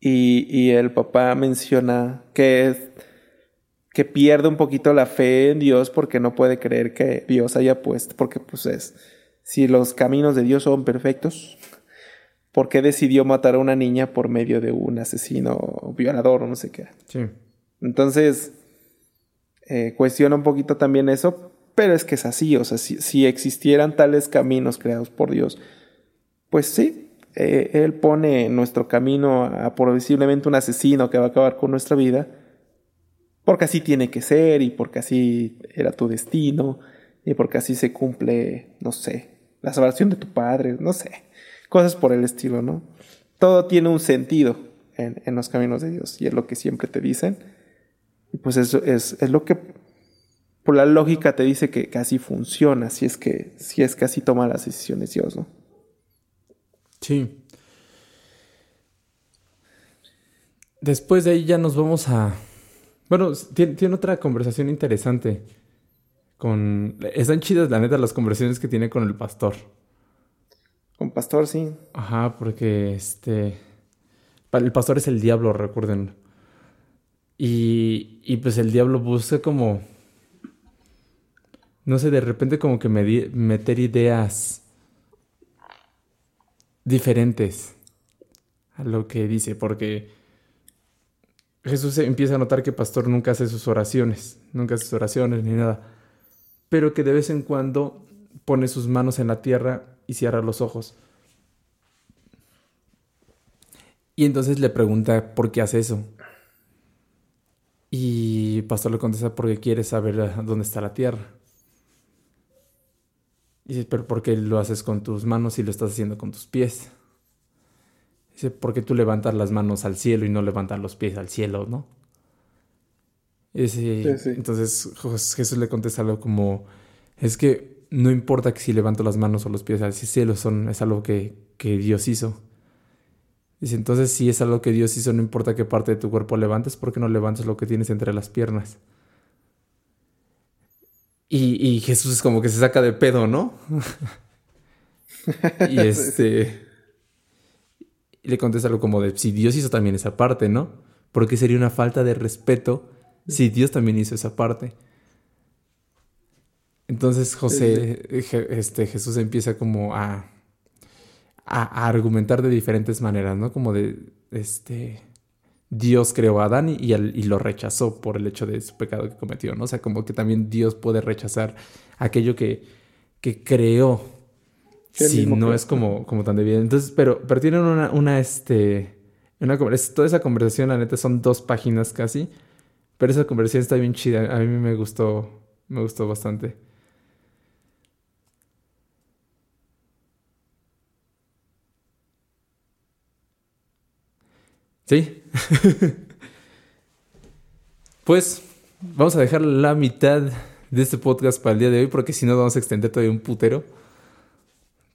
Y, y, el papá menciona que, es, que pierde un poquito la fe en Dios porque no puede creer que Dios haya puesto, porque pues es, si los caminos de Dios son perfectos, por qué decidió matar a una niña por medio de un asesino violador o no sé qué. Sí. Entonces, eh, cuestiona un poquito también eso, pero es que es así, o sea, si, existieran tales caminos creados por Dios, pues sí, eh, Él pone en nuestro camino a posiblemente un asesino que va a acabar con nuestra vida, porque así tiene que ser y porque así era tu destino y porque así se cumple, no sé, la salvación de tu padre, no sé cosas por el estilo, ¿no? Todo tiene un sentido en, los caminos de Dios y es lo que siempre te dicen. Y pues eso es, lo que por la lógica te dice que casi funciona, si es que, si es que así toma las decisiones Dios, ¿no? Sí. Después de ahí ya nos vamos a... Bueno, tiene, tiene otra conversación interesante. Con... Están chidas, la neta, las conversaciones que tiene con el pastor. Con pastor, sí. Ajá, porque este. El pastor es el diablo, recuerden. Y, y pues el diablo busca como. no sé, de repente como que meter ideas diferentes a lo que dice, porque Jesús empieza a notar que Pastor nunca hace sus oraciones, nunca hace sus oraciones ni nada, pero que de vez en cuando pone sus manos en la tierra y cierra los ojos. Y entonces le pregunta por qué hace eso. Y Pastor le contesta porque quiere saber dónde está la tierra. Dice, pero ¿por qué lo haces con tus manos y lo estás haciendo con tus pies? Dice, ¿por qué tú levantas las manos al cielo y no levantas los pies al cielo, no? Entonces Jesús le contesta algo como, es que no importa que si levanto las manos o los pies al cielo, son, es algo que, que Dios hizo. Dice, entonces si es algo que Dios hizo, no importa qué parte de tu cuerpo levantes, ¿por qué no levantas lo que tienes entre las piernas? Y, Jesús es como que se saca de pedo, ¿no? y este. le contesta algo como de: si Dios hizo también esa parte, ¿no? Porque sería una falta de respeto si Dios también hizo esa parte. Entonces José, este, Jesús empieza como a, a, argumentar de diferentes maneras, ¿no? Como de, este, Dios creó a Adán y, lo rechazó por el hecho de su pecado que cometió, ¿no? O sea, como que también Dios puede rechazar aquello que, que creó si no es como, como tan debido. Entonces, pero, pero tienen una, una, este, una, toda esa conversación, la neta, son dos páginas casi, pero esa conversación está bien chida, a mí me gustó, me gustó bastante. Sí. pues vamos a dejar la mitad de este podcast para el día de hoy porque si no vamos a extender todavía un putero.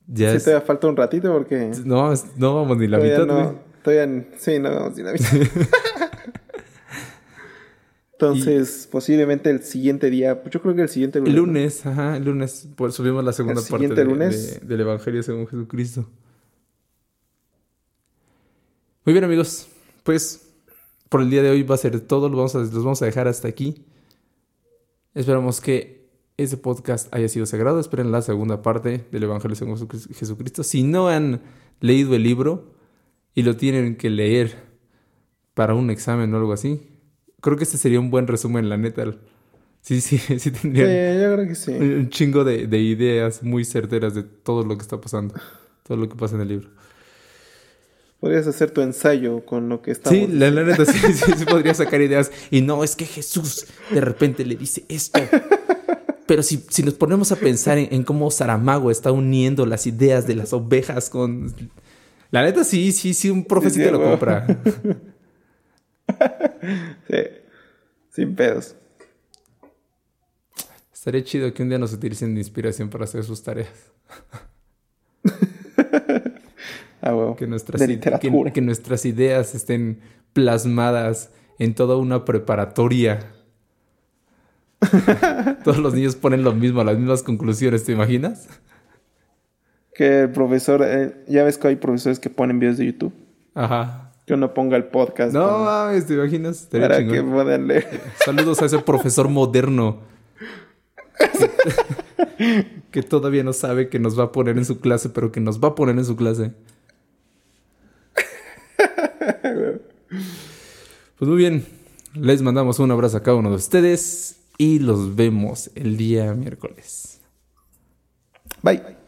Ya sí, todavía falta un ratito porque... No, no vamos ni la mitad. No, todavía... Sí, no vamos ni la mitad. Entonces, posiblemente el siguiente día, yo creo que el siguiente lunes. El lunes, ajá, el lunes, pues subimos la segunda parte del Evangelio según Jesucristo. Muy bien, amigos pues por el día de hoy va a ser todo. Los vamos a, los vamos a dejar hasta aquí. Esperamos que ese podcast haya sido sagrado. Esperen la segunda parte del Evangelio según Jesucristo. Si no han leído el libro y lo tienen que leer para un examen o algo así, creo que este sería un buen resumen, la neta. Sí, sí, sí tendría sí, yo creo que sí. un chingo de, de ideas muy certeras de todo lo que está pasando, todo lo que pasa en el libro. Podrías hacer tu ensayo con lo que estamos. Sí, la, neta, sí, sí, podría sacar ideas. Y no, es que Jesús de repente le dice esto. Pero si, si nos ponemos a pensar en, cómo Saramago está uniendo las ideas de las ovejas con. La neta, sí, sí, sí, un profesito lo compra. sí, sin pedos. Estaría chido que un día nos utilicen de inspiración para hacer sus tareas. Ah, que, nuestras, que, nuestras ideas estén plasmadas en toda una preparatoria. Todos los niños ponen lo mismo, las mismas conclusiones, ¿te imaginas? Que el profesor, eh, ya ves que hay profesores que ponen videos de YouTube. Ajá. Que uno ponga el podcast. No mames, ¿te imaginas? para que puedan leer. Saludos a ese profesor moderno. que todavía no sabe que nos va a poner en su clase, pero que nos va a poner en su clase. Pues muy bien, les mandamos un abrazo a cada uno de ustedes y los vemos el día miércoles. Bye.